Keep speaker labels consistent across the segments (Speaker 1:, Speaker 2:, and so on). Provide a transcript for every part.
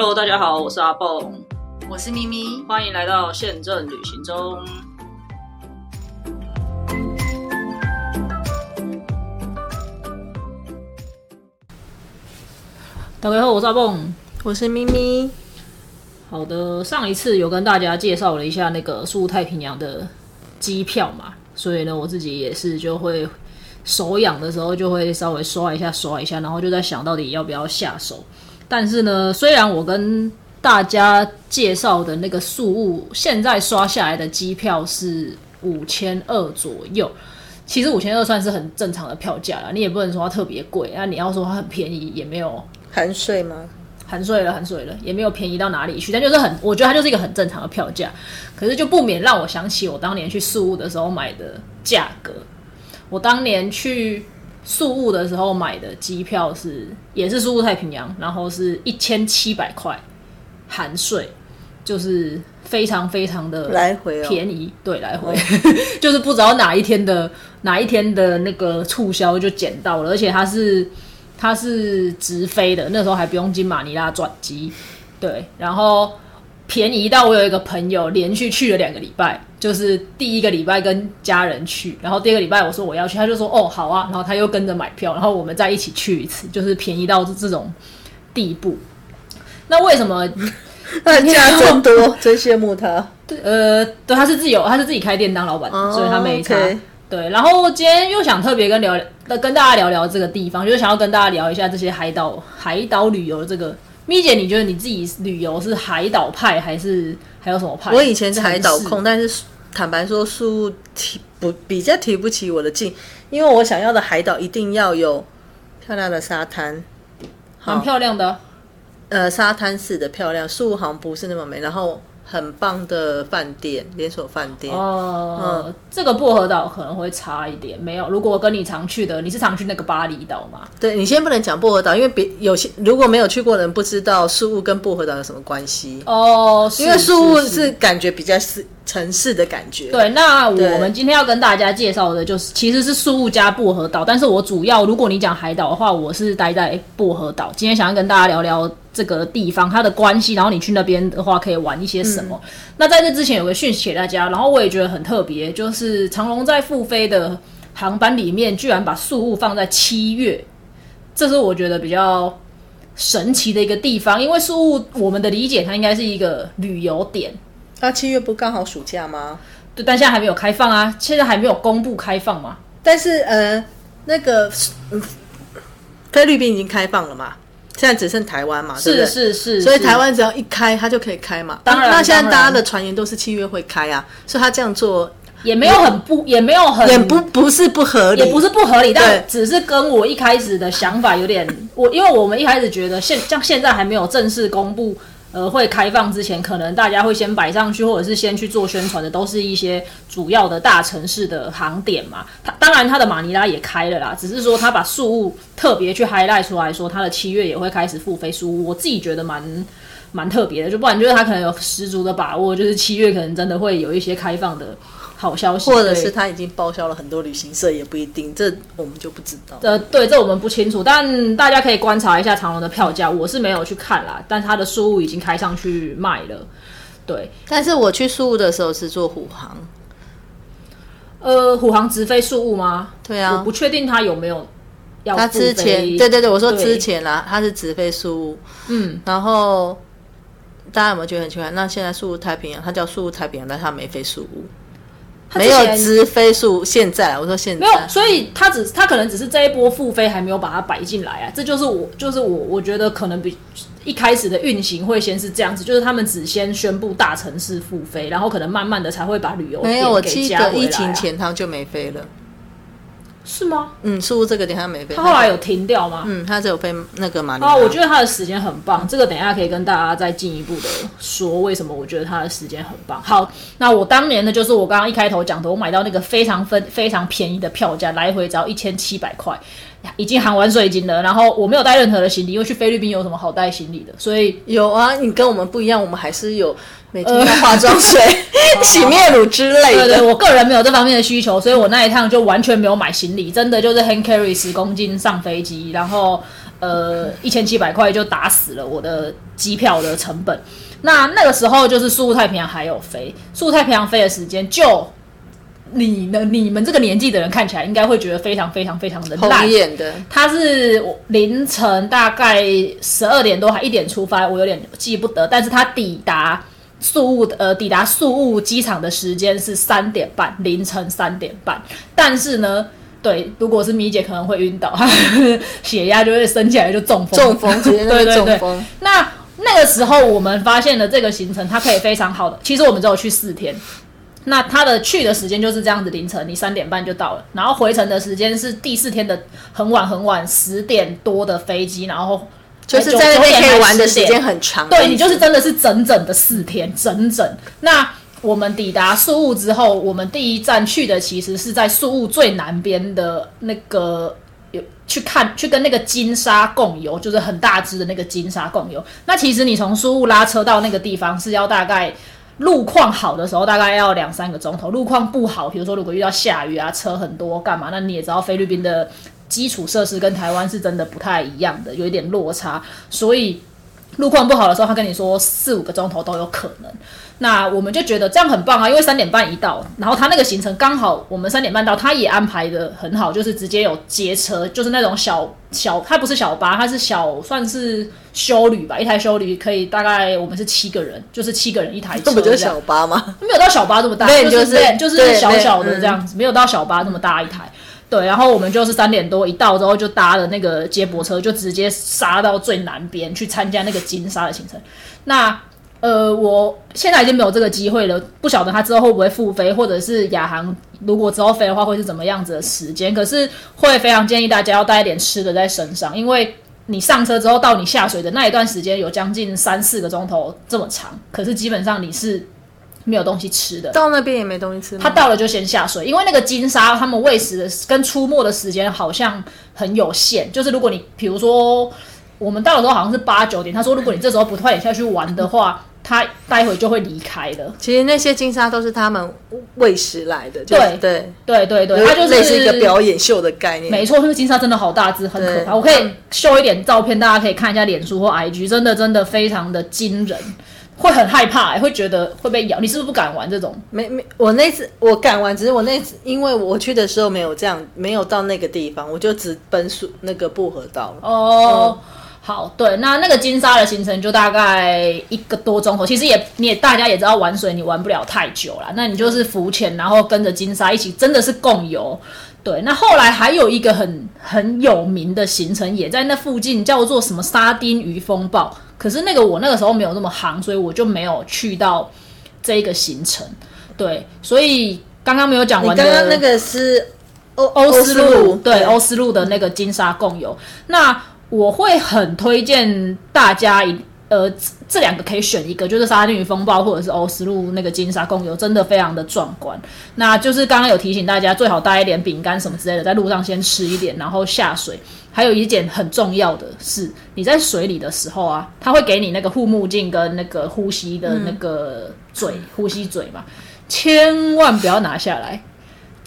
Speaker 1: Hello，大家好，我是阿蹦，
Speaker 2: 我是咪咪，
Speaker 1: 欢迎来到宪政旅行中。大家好，我是阿蹦，
Speaker 2: 我是咪咪。
Speaker 1: 好的，上一次有跟大家介绍了一下那个苏太平洋的机票嘛，所以呢，我自己也是就会手痒的时候就会稍微刷一下刷一下，然后就在想到底要不要下手。但是呢，虽然我跟大家介绍的那个宿务现在刷下来的机票是五千二左右，其实五千二算是很正常的票价了，你也不能说它特别贵，那你要说它很便宜也没有。
Speaker 2: 含税吗？
Speaker 1: 含税了，含税了，也没有便宜到哪里去，但就是很，我觉得它就是一个很正常的票价。可是就不免让我想起我当年去宿务的时候买的价格。我当年去宿务的时候买的机票是，也是宿务太平洋，然后是一千七百块，含税，就是非常非常的
Speaker 2: 来回
Speaker 1: 便宜，对，来回 就是不知道哪一天的哪一天的那个促销就捡到了，而且它是。它是直飞的，那时候还不用经马尼拉转机，对，然后便宜到我有一个朋友连续去了两个礼拜，就是第一个礼拜跟家人去，然后第二个礼拜我说我要去，他就说哦好啊，然后他又跟着买票，然后我们再一起去一次，就是便宜到这种地步。那为什么？
Speaker 2: 那家真多，真羡慕他。
Speaker 1: 对，呃，对，他是自由，他是自己开店当老板，所以他没差。对，然后今天又想特别跟聊，跟大家聊聊这个地方，就是想要跟大家聊一下这些海岛海岛旅游这个。咪姐，你觉得你自己旅游是海岛派还是还有什么派？
Speaker 2: 我以前是海岛控，但是坦白说，树提不比较提不起我的劲，因为我想要的海岛一定要有漂亮的沙滩，
Speaker 1: 很漂亮的，
Speaker 2: 呃，沙滩式的漂亮，树好像不是那么美，然后。很棒的饭店，连锁饭店。
Speaker 1: 哦，嗯，这个薄荷岛可能会差一点。没有，如果跟你常去的，你是常去那个巴厘岛吗？
Speaker 2: 对，你先不能讲薄荷岛，因为别有些如果没有去过的人不知道树屋跟薄荷岛有什么关系。
Speaker 1: 哦，
Speaker 2: 因为树屋是感觉比较是城市的感觉。
Speaker 1: 对，那我们今天要跟大家介绍的就是其实是树屋加薄荷岛，但是我主要如果你讲海岛的话，我是待在薄荷岛。今天想要跟大家聊聊。这个地方它的关系，然后你去那边的话可以玩一些什么？那在这之前有个讯息给大家，然后我也觉得很特别，就是长龙在复飞的航班里面居然把宿务放在七月，这是我觉得比较神奇的一个地方，因为宿务我们的理解它应该是一个旅游点，
Speaker 2: 那七月不刚好暑假吗？
Speaker 1: 对，但现在还没有开放啊，现在还没有公布开放嘛。
Speaker 2: 但是呃，那个菲律宾已经开放了嘛？现在只剩台湾嘛，
Speaker 1: 是是是，
Speaker 2: 所以台湾只要一开，它就可以开嘛。
Speaker 1: 当然，
Speaker 2: 那现在大家的传言都是七月会开啊，所以他这样做
Speaker 1: 也没有很不，也没有很
Speaker 2: 也不不是不合理，
Speaker 1: 也不是不合理，但只是跟我一开始的想法有点，我因为我们一开始觉得现像现在还没有正式公布。呃，会开放之前，可能大家会先摆上去，或者是先去做宣传的，都是一些主要的大城市的航点嘛。它当然，它的马尼拉也开了啦，只是说他把树物特别去 highlight 出来说，他的七月也会开始付费书。我自己觉得蛮蛮特别的，就不然就是他可能有十足的把握，就是七月可能真的会有一些开放的。好消息，
Speaker 2: 或者是他已经报销了很多旅行社，也不一定，这我们就不知道。
Speaker 1: 呃，对，这我们不清楚，但大家可以观察一下长隆的票价。我是没有去看啦，但他的书务已经开上去卖了。对，
Speaker 2: 但是我去书务的时候是坐虎航，
Speaker 1: 呃，虎航直飞书务吗？
Speaker 2: 对啊，
Speaker 1: 我不确定他有没有要。
Speaker 2: 他之前，对对对，我说之前啦，他是直飞书务，嗯，然后大家有没有觉得很奇怪？那现在书务太平洋，它叫书务太平洋，但它没飞书务。没有直飞数，现在我说现在
Speaker 1: 没有，所以他只他可能只是这一波复飞还没有把它摆进来啊，这就是我就是我我觉得可能比一开始的运行会先是这样子，就是他们只先宣布大城市复飞，然后可能慢慢的才会把旅游
Speaker 2: 没有，我记得疫情前他就没飞了。
Speaker 1: 是吗？
Speaker 2: 嗯，似乎这个点他没飞。
Speaker 1: 他后来有停掉吗？
Speaker 2: 嗯，他只有飞那个马尼
Speaker 1: 啊，我觉得他的时间很棒。这个等一下可以跟大家再进一步的说，为什么我觉得他的时间很棒。好，那我当年呢，就是我刚刚一开头讲的，我买到那个非常分非常便宜的票价，来回只要一千七百块，已经含完税金了。然后我没有带任何的行李，因为去菲律宾有什么好带行李的？所以
Speaker 2: 有啊，你跟我们不一样，我们还是有。每天化妆水、洗面乳之类
Speaker 1: 的。对对，我个人没有这方面的需求，所以我那一趟就完全没有买行李，真的就是 hand carry 十公斤上飞机，然后呃一千七百块就打死了我的机票的成本。那那个时候就是苏太平洋还有飞，苏太平洋飞的时间就。你呢？你们这个年纪的人看起来应该会觉得非常非常非常的烂。
Speaker 2: 眼的，
Speaker 1: 它是凌晨大概十二点多还一点出发，我有点记不得。但是他抵达宿务呃抵达宿务机场的时间是三点半，凌晨三点半。但是呢，对，如果是米姐可能会晕倒，血压就会升起来就中风，
Speaker 2: 中风直接对对对。
Speaker 1: 那那个时候我们发现了这个行程，它可以非常好的。其实我们只有去四天。那他的去的时间就是这样子，凌晨你三点半就到了，然后回程的时间是第四天的很晚很晚十点多的飞机，然后
Speaker 2: 就是在那边可以玩的时间很长。
Speaker 1: 对你就是真的是整整的四天，整整。那我们抵达宿务之后，我们第一站去的其实是在宿务最南边的那个有去看去跟那个金沙共游，就是很大只的那个金沙共游。那其实你从宿务拉车到那个地方是要大概。路况好的时候大概要两三个钟头，路况不好，比如说如果遇到下雨啊，车很多干嘛？那你也知道菲律宾的基础设施跟台湾是真的不太一样的，有一点落差，所以路况不好的时候，他跟你说四五个钟头都有可能。那我们就觉得这样很棒啊，因为三点半一到，然后他那个行程刚好我们三点半到，他也安排的很好，就是直接有接车，就是那种小小，他不是小巴，他是小算是修旅吧，一台修旅可以大概我们是七个人，就是七个人一台车，这
Speaker 2: 不就是小巴吗？
Speaker 1: 没有到小巴这么大，就是就是小小的这样子，没有到小巴那么大一台。对，然后我们就是三点多一到之后就搭了那个接驳车，就直接杀到最南边去参加那个金沙的行程。那呃，我现在已经没有这个机会了，不晓得他之后会不会复飞，或者是亚航如果之后飞的话会是怎么样子的时间。可是会非常建议大家要带一点吃的在身上，因为你上车之后到你下水的那一段时间有将近三四个钟头这么长，可是基本上你是没有东西吃的。
Speaker 2: 到那边也没东西吃。
Speaker 1: 他到了就先下水，因为那个金沙他们喂食的跟出没的时间好像很有限，就是如果你比如说我们到的时候好像是八九点，他说如果你这时候不快点下去玩的话。他待会就会离开的。
Speaker 2: 其实那些金沙都是他们喂食来的。
Speaker 1: 对
Speaker 2: 对
Speaker 1: 对对对，它就是
Speaker 2: 类似一个表演秀的概念。
Speaker 1: 没错，那个金沙真的好大只，很可怕。我可以秀一点照片，大家可以看一下脸书或 IG，真的真的非常的惊人，会很害怕，会觉得会被咬。你是不是不敢玩这种？
Speaker 2: 没没，我那次我敢玩，只是我那次因为我去的时候没有这样，没有到那个地方，我就只奔属那个薄荷道了。哦。
Speaker 1: 好，对，那那个金沙的行程就大概一个多钟头，其实也你也大家也知道玩水你玩不了太久了，那你就是浮潜，然后跟着金沙一起，真的是共游。对，那后来还有一个很很有名的行程，也在那附近，叫做什么沙丁鱼风暴。可是那个我那个时候没有那么行，所以我就没有去到这一个行程。对，所以刚刚没有讲完的，
Speaker 2: 刚刚那个是
Speaker 1: 欧欧斯路，对，欧斯路的那个金沙共游。那我会很推荐大家一呃这两个可以选一个，就是沙丁鱼风暴或者是欧斯路那个金沙共游，真的非常的壮观。那就是刚刚有提醒大家，最好带一点饼干什么之类的，在路上先吃一点，然后下水。还有一件很重要的是，你在水里的时候啊，他会给你那个护目镜跟那个呼吸的那个嘴呼吸嘴嘛，千万不要拿下来。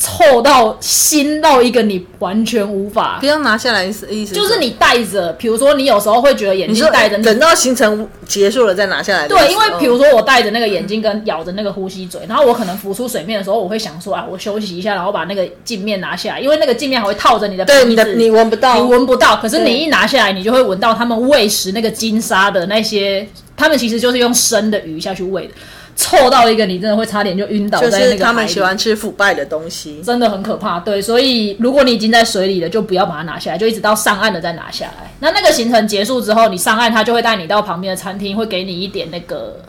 Speaker 1: 臭到腥到一个你完全无法。
Speaker 2: 不要拿下来意思意思，
Speaker 1: 就是你戴着，比如说你有时候会觉得眼镜戴着，
Speaker 2: 等到行程结束了再拿下来。
Speaker 1: 对，因为比如说我戴着那个眼镜跟咬着那个呼吸嘴，然后我可能浮出水面的时候，我会想说啊，我休息一下，然后把那个镜面拿下来，因为那个镜面还会套着你的
Speaker 2: 对你的你闻不到，
Speaker 1: 你闻不到，可是你一拿下来，你就会闻到他们喂食那个金沙的那些，他们其实就是用生的鱼下去喂的。臭到一个你真的会差点就晕倒在那个
Speaker 2: 他们喜欢吃腐败的东西，
Speaker 1: 真的很可怕。对，所以如果你已经在水里了，就不要把它拿下来，就一直到上岸了再拿下来。那那个行程结束之后，你上岸，他就会带你到旁边的餐厅，会给你一点那个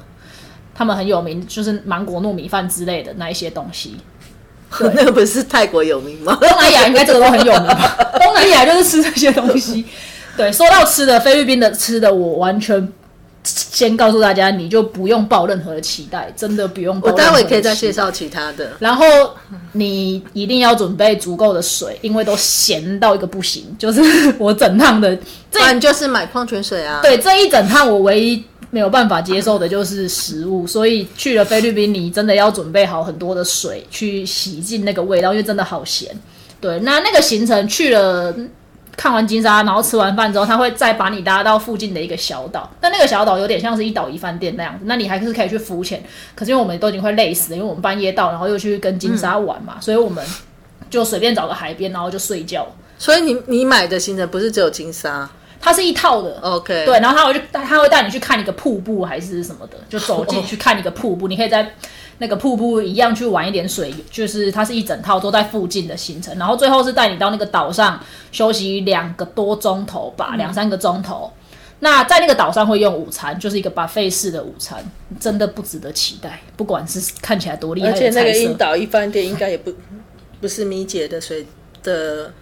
Speaker 1: 他们很有名，就是芒果糯米饭之类的那一些东西。
Speaker 2: 那个不是泰国有名吗？
Speaker 1: 东南亚应该这个都很有名吧？东南亚就是吃这些东西。对，说到吃的，菲律宾的吃的，我完全。先告诉大家，你就不用抱任何的期待，真的不用。
Speaker 2: 我待会可以再介绍其他的。
Speaker 1: 然后你一定要准备足够的水，因为都咸到一个不行。就是我整趟的，
Speaker 2: 这就是买矿泉水啊。
Speaker 1: 对，这一整趟我唯一没有办法接受的就是食物，所以去了菲律宾，你真的要准备好很多的水去洗净那个味道，因为真的好咸。对，那那个行程去了。看完金沙，然后吃完饭之后，他会再把你拉到附近的一个小岛。那那个小岛有点像是一岛一饭店那样子，那你还是可以去浮潜。可是因为我们都已经会累死了，因为我们半夜到，然后又去跟金沙玩嘛，所以我们就随便找个海边，然后就睡觉。
Speaker 2: 所以你你买的行程不是只有金沙，
Speaker 1: 它是一套的。
Speaker 2: OK
Speaker 1: 对，然后他会去，他会带你去看一个瀑布还是什么的，就走进去看一个瀑布，你可以在那个瀑布一样去玩一点水，就是它是一整套都在附近的行程，然后最后是带你到那个岛上休息两个多钟头吧，两三个钟头。那在那个岛上会用午餐，就是一个 buffet 式的午餐，真的不值得期待。不管是看起来多厉害
Speaker 2: 而且那个樱岛一饭店应该也不不是米姐的水的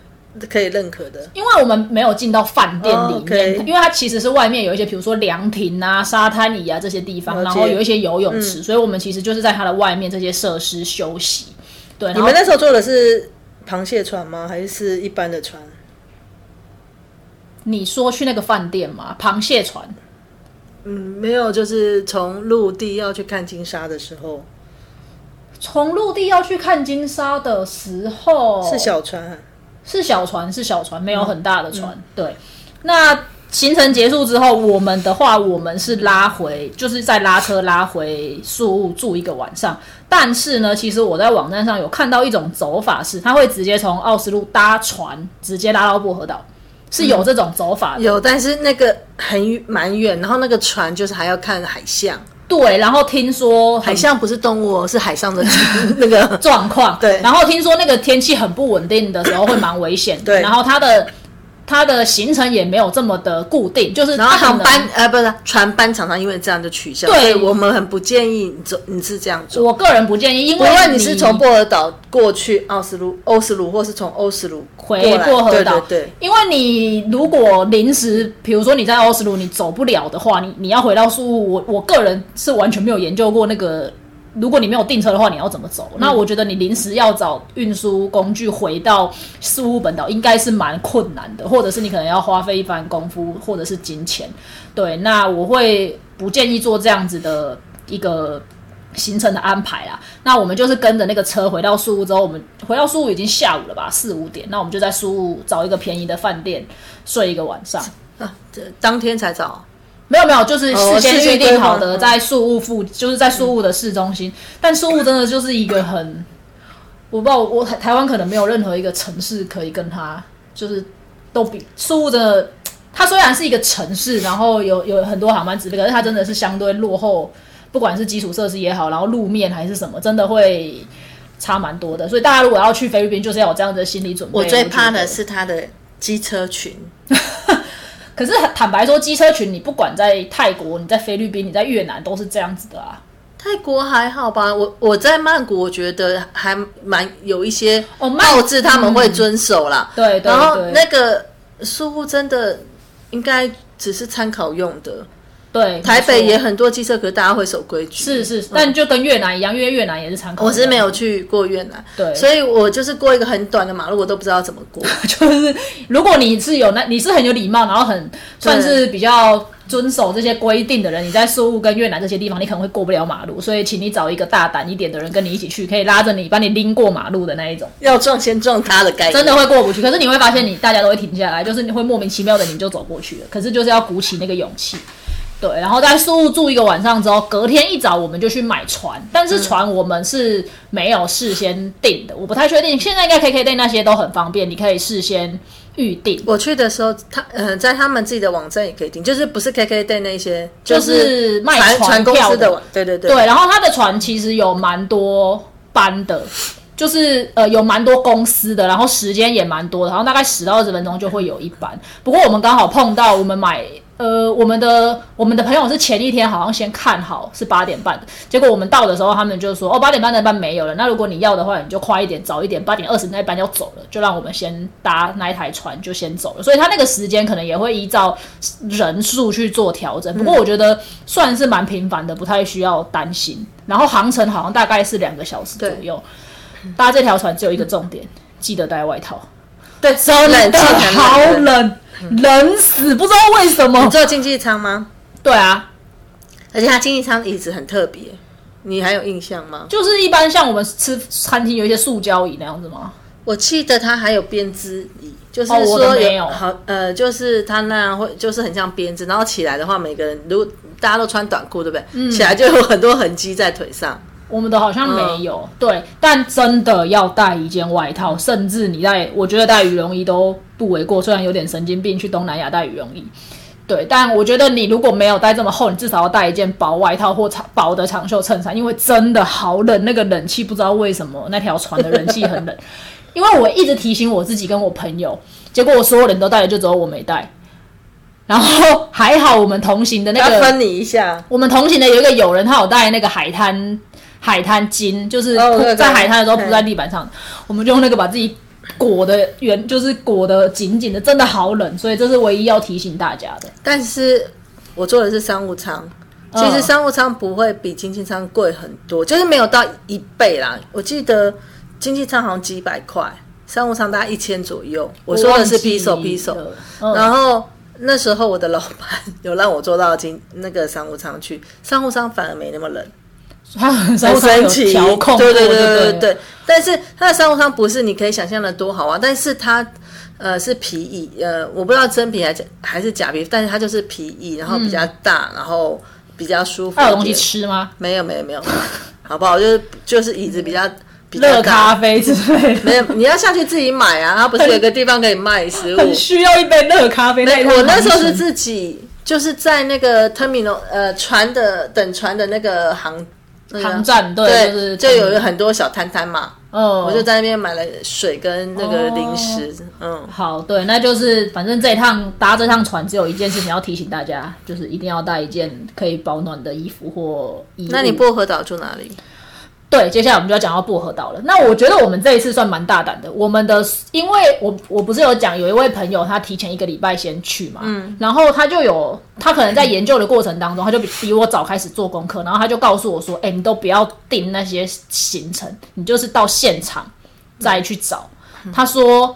Speaker 2: 可以认可的。
Speaker 1: 因为我们没有进到饭店里面，因为它其实是外面有一些，比如说凉亭啊、沙滩椅啊这些地方，然后有一些游泳池，所以我们其实就是在它的外面这些设施休息。对，
Speaker 2: 你们那时候坐的是螃蟹船吗？还是一般的船？
Speaker 1: 你说去那个饭店吗，螃蟹船，
Speaker 2: 嗯，没有，就是从陆地要去看金沙的时候
Speaker 1: 从陆地要去看金沙的时候
Speaker 2: 是小船，
Speaker 1: 是小船，是小船，没有很大的船。
Speaker 2: 嗯
Speaker 1: 对，那行程结束之后，我们的话，我们是拉回，就是再拉车拉回宿务住一个晚上。但是呢，其实我在网站上有看到一种走法是，他会直接从奥斯陆搭船直接拉到薄荷岛，是有这种走法的。
Speaker 2: 有，但是那个很远蛮远，然后那个船就是还要看海象，
Speaker 1: 对，然后听说
Speaker 2: 海象不是动物哦，是海上的 那个。
Speaker 1: 状况。
Speaker 2: 对
Speaker 1: 然后听说那个天气很不稳定的时候会蛮危险的。
Speaker 2: 对
Speaker 1: 然后它的它的行程也没有这么的固定，就是
Speaker 2: 然后航班呃不是船班常常因为这样就取消，
Speaker 1: 对
Speaker 2: 我们很不建议你走，你是这样做。
Speaker 1: 我个人不建议，因
Speaker 2: 无
Speaker 1: 为
Speaker 2: 论你是从波尔岛过去奥斯陆、欧斯陆，或是从欧斯陆
Speaker 1: 回
Speaker 2: 过来
Speaker 1: 薄荷岛，
Speaker 2: 对对对，
Speaker 1: 因为你如果临时，比如说你在奥斯陆你走不了的话，你你要回到宿务，我我个人是完全没有研究过那个。如果你没有订车的话，你要怎么走？那我觉得你临时要找运输工具回到苏屋本岛，应该是蛮困难的，或者是你可能要花费一番功夫，或者是金钱。对，那我会不建议做这样子的一个行程的安排啦。那我们就是跟着那个车回到苏屋之后，我们回到苏屋已经下午了吧，四五点。那我们就在苏屋找一个便宜的饭店睡一个晚上。
Speaker 2: 啊，这当天才找。
Speaker 1: 没有没有，就是
Speaker 2: 哦
Speaker 1: 事先预定好的，在宿务附，就是在宿务的市中心。但宿务真的就是一个很，我不知道，我台台湾可能没有任何一个城市可以跟它，就是都比宿务的。它虽然是一个城市，然后有有很多航班直飞，可是它真的是相对落后，不管是基础设施也好，然后路面还是什么，真的会差蛮多的。所以大家如果要去菲律宾，就是要有这样的心理准备。
Speaker 2: 我最怕的是他的机车群，
Speaker 1: 可是坦白说，机车群你不管在泰国、你在菲律宾、你在越南，都是这样子的啊。
Speaker 2: 泰国还好吧？我我在曼谷，我觉得还蛮有一些
Speaker 1: 哦曼
Speaker 2: 告知他们会遵守啦。
Speaker 1: 对对
Speaker 2: 然后那个似乎真的应该只是参考用的。
Speaker 1: 对，
Speaker 2: 台北也很多机车，可是大家会守规矩。
Speaker 1: 是是，但就跟越南一样，因为越南也是参考。
Speaker 2: 我是没有，去过越南，
Speaker 1: 对
Speaker 2: 所以我就是过一个很短的马路，我都不知道怎么过。
Speaker 1: 就是如果你是有那你是很有礼貌，然后很算是比较遵守这些规定的人，你在苏雾跟越南这些地方，你可能会过不了马路，所以请你找一个大胆一点的人跟你一起去，可以拉着你把你拎过马路的那一种，
Speaker 2: 要撞先撞他的概念，
Speaker 1: 真的会过不去。可是你会发现你大家都会停下来，就是你会莫名其妙的你就走过去了，可是就是要鼓起那个勇气。对，然后在宿务住一个晚上之后，隔天一早我们就去买船，但是船我们是没有事先订的，我不太确定。现在应该 KK day 那些都很方便，你可以事先预定。
Speaker 2: 我去的时候，他呃，在他们自己的网站也可以订，就是不是 KK day 那些，
Speaker 1: 就是卖
Speaker 2: 船
Speaker 1: 船
Speaker 2: 船公司
Speaker 1: 票的
Speaker 2: 网，对对对。
Speaker 1: 对，然后他的船其实有蛮多班的，就是呃有蛮多公司的，然后时间也蛮多的，然后大概十到二十分钟就会有一班。不过我们刚好碰到我们买。呃，我们的我们的朋友是前一天好像先看好是八点半的，结果我们到的时候，他们就说哦八点半那班没有了。那如果你要的话，你就快一点，早一点，八点二十那班要走了，就让我们先搭那一台船就先走了。所以他那个时间可能也会依照人数去做调整。不过我觉得算是蛮频繁的，不太需要担心。然后航程好像大概是两个小时左右。搭这条船只有一个重点，记得带外套。
Speaker 2: 对，
Speaker 1: 真的好
Speaker 2: 冷。
Speaker 1: 冷，死，不知道为什么
Speaker 2: 你。坐经济舱吗？
Speaker 1: 对啊，
Speaker 2: 而且它经济舱椅子很特别，你还有印象吗？
Speaker 1: 就是一般像我们吃餐厅有一些塑胶椅那样子吗？
Speaker 2: 我记得它还有编织椅，就是
Speaker 1: 哦我
Speaker 2: 说
Speaker 1: 的没有
Speaker 2: 好呃，就是它那样会就是很像编织，然后起来的话，每个人如果大家都穿短裤，对不对？
Speaker 1: 嗯
Speaker 2: 起来就有很多痕迹在腿上。
Speaker 1: 我们的好像没
Speaker 2: 嗯
Speaker 1: 有，对，但真的要带一件外套，甚至你带，我觉得带羽绒衣都不为过。虽然有点神经病，去东南亚带羽绒衣，对，但我觉得你如果没有带这么厚，你至少要带一件薄外套或长薄的长袖衬衫，因为真的好冷，那个冷气不知道为什么那条船的冷气很冷。因为我一直提醒我自己跟我朋友，结果我所有人都带了，就只有我没带。然后还好我们同行的那个
Speaker 2: 分你一下，
Speaker 1: 我们同行的有一个友人，他有带那个海滩海滩巾，就是在海滩的时候
Speaker 2: 对
Speaker 1: 铺在地板上，我们就用那个把自己裹的圆，就是裹的紧紧的，真的好冷，所以这是唯一要提醒大家的。
Speaker 2: 但是我坐的是商务舱。其实商务舱不会比经济舱贵很多，就是没有到一倍啦。我记得经济舱好像几百块，商务舱大概一千左右。我说的是
Speaker 1: 忘记
Speaker 2: P 手 P 手，
Speaker 1: 了嗯，
Speaker 2: 然后那时候我的老板有让我坐到经那个商务舱去，商务舱反而没那么冷，
Speaker 1: 他很
Speaker 2: 神奇。
Speaker 1: 调控，
Speaker 2: 对对
Speaker 1: 对
Speaker 2: 对对。但是它的商务舱不是你可以想象的多好啊，但是它呃是皮椅，呃我不知道真皮还是还是假皮，但是它就是皮椅，然后比较大，然后比较舒服。
Speaker 1: 它有东西？吃吗？
Speaker 2: 没有没有没有，好不好？就是就是椅子比较比较
Speaker 1: 热咖啡之类的，
Speaker 2: 没有，你要下去自己买啊，它不是有个地方可以卖食物？
Speaker 1: 很需要一杯热咖啡。那
Speaker 2: 我那时候是自己就是在那个 terminal 呃船的等船的那个航、那个
Speaker 1: 航站对
Speaker 2: 对，
Speaker 1: 就是
Speaker 2: 就有很多小摊摊嘛，
Speaker 1: 嗯，
Speaker 2: 我就在那边买了水跟那个零食，嗯，
Speaker 1: 好，对，那就是反正这一趟搭这趟船，只有一件事情要提醒大家，就是一定要带一件可以保暖的衣服或衣物。
Speaker 2: 那你薄荷岛住哪里？
Speaker 1: 对，接下来我们就要讲到薄荷岛了。那我觉得我们这一次算蛮大胆的，我们的因为我我不是有讲有一位朋友他提前一个礼拜先去嘛，嗯，然后他就有他可能在研究的过程当中，他就比比我早开始做功课，然后他就告诉我说，哎、你都不要定那些行程，你就是到现场再去找。他说。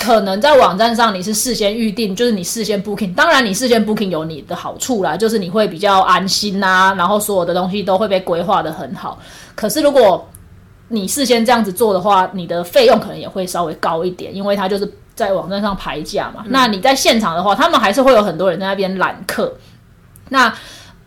Speaker 1: 可能在网站上你是事先预定，就是你事先 booking。当然，你事先 booking 有你的好处啦，就是你会比较安心呐、然后所有的东西都会被规划的很好。可是如果你事先这样子做的话，你的费用可能也会稍微高一点，因为它就是在网站上排价嘛。那你在现场的话，他们还是会有很多人在那边揽客。那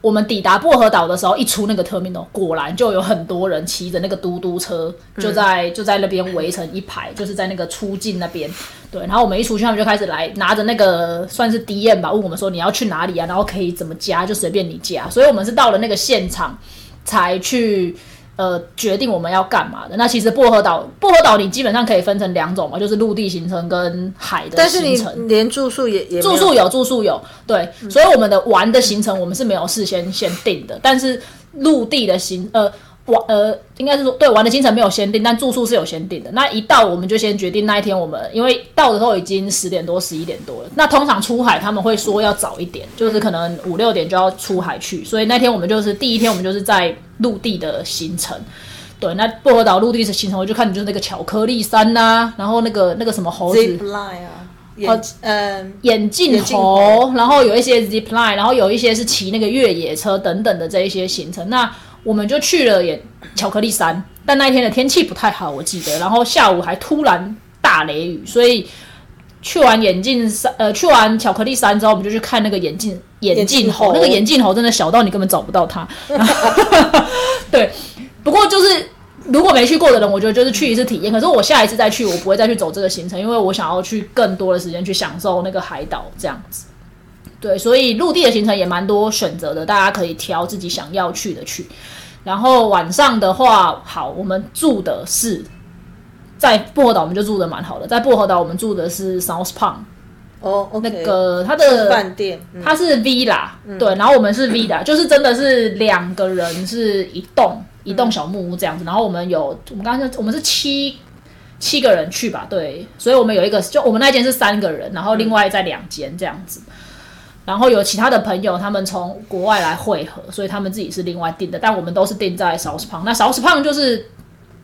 Speaker 1: 我们抵达薄荷岛的时候，一出那个 terminal，果然就有很多人骑着那个嘟嘟车，就在、就在那边围成一排，就是在那个出境那边。对，然后我们一出去，他们就开始来拿着那个算是 DM 吧，问我们说你要去哪里啊，然后可以怎么加，就随便你加。所以我们是到了那个现场才去。呃，决定我们要干嘛的。那其实薄荷岛，薄荷岛你基本上可以分成两种嘛，就是陆地行程跟海的行程
Speaker 2: 但是你。连住宿也也
Speaker 1: 住宿有住宿有，对，所以我们的玩的行程我们是没有事先先定的，但是陆地的行呃玩呃应该是说对玩的行程没有先定，但住宿是有先定的。那一到我们就先决定那一天我们因为到的时候已经十点多十一点多了，那通常出海他们会说要早一点，就是可能五六点就要出海去，所以那天我们就是第一天我们就是在陆地的行程。对，那薄荷岛陆地的行程，我就看你就是那个巧克力山呐、然后那个那个什么猴子
Speaker 2: line 啊，眼嗯
Speaker 1: 眼镜
Speaker 2: 眼镜
Speaker 1: 猴，然后有一些 zip line，然后有一些是骑那个越野车等等的这一些行程。那我们就去了也巧克力山，但那一天的天气不太好，我记得，然后下午还突然大雷雨，所以去完眼镜山，呃，去完巧克力山之后，我们就去看那个眼镜眼镜猴，那个眼镜猴真的小到你根本找不到它。对，不过就是如果没去过的人，我觉得就是去一次体验。可是我下一次再去，我不会再去走这个行程，因为我想要去更多的时间去享受那个海岛这样子。对，所以陆地的行程也蛮多选择的，大家可以挑自己想要去的去。然后晚上的话，好，我们住的是在薄荷岛，我们就住的蛮好的。在薄荷岛，我们住的是 South Palm，
Speaker 2: 哦
Speaker 1: 那个它的
Speaker 2: 饭店，嗯
Speaker 1: 它是 villa，、对，然后我们是 villa，就是真的是两个人是一栋一栋小木屋这样子，然后我们有我们刚才我们是七七个人去吧，对，所以我们有一个就我们那间是三个人，然后另外在两间这样子。然后有其他的朋友，他们从国外来汇合，所以他们自己是另外订的，但我们都是订在 South Palm。那 South Palm 就是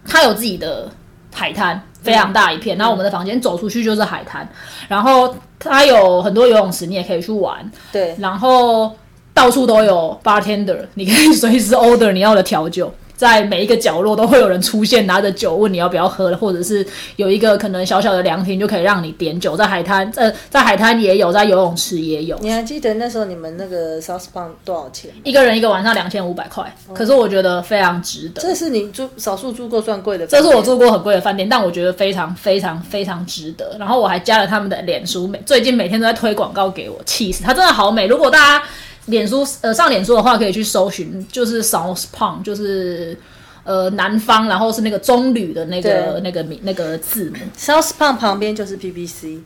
Speaker 1: 他有自己的海滩，非常大一片。然后我们的房间走出去就是海滩，然后它有很多游泳池，你也可以去玩。
Speaker 2: 对，
Speaker 1: 然后到处都有 bartender，你可以随时 order 你要的调酒，在每一个角落都会有人出现，拿着酒问你要不要喝，或者是有一个可能小小的凉亭就可以让你点酒，在海滩，呃，在海滩也有，在游泳池也有。
Speaker 2: 你还记得那时候你们那个 South p o n 多少钱？
Speaker 1: 一个人一个晚上两千五百块，可是我觉得非常值得。
Speaker 2: 这是你住少数住过算贵的，
Speaker 1: 这是我住过很贵的饭店，但我觉得非常非常非常值得。然后我还加了他们的脸书，每最近每天都在推广告给我，气死！它真的好美。如果大家脸书呃上脸书的话，可以去搜寻，就是 South p o n 就是。呃，南方，然后是那个棕榈的那个那个名那个字母。
Speaker 2: South p o n 旁边就是 PPC，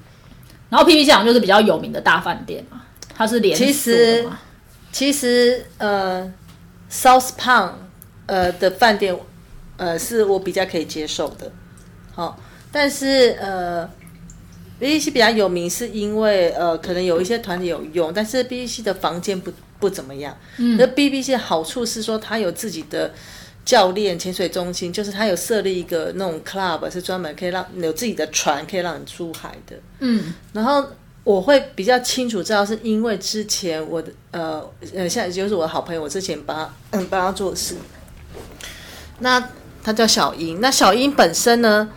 Speaker 1: 然后 PPC 讲就是比较有名的大饭店嘛，它是连
Speaker 2: 锁其实其实呃，South p o n 呃的饭店呃是我比较可以接受的，好，但是呃，BBC 比较有名是因为呃可能有一些团体有用，但是 BBC 的房间不不怎么样。嗯，那 BBC 的好处是说它有自己的。教练潜水中心就是它有设立一个那种 club，是专门可以让有自己的船可以让你出海的。嗯，然后我会比较清楚知道，是因为之前我的呃呃，现在就是我的好朋友，我之前帮他嗯帮他做事。那他叫小英，那小英本身呢，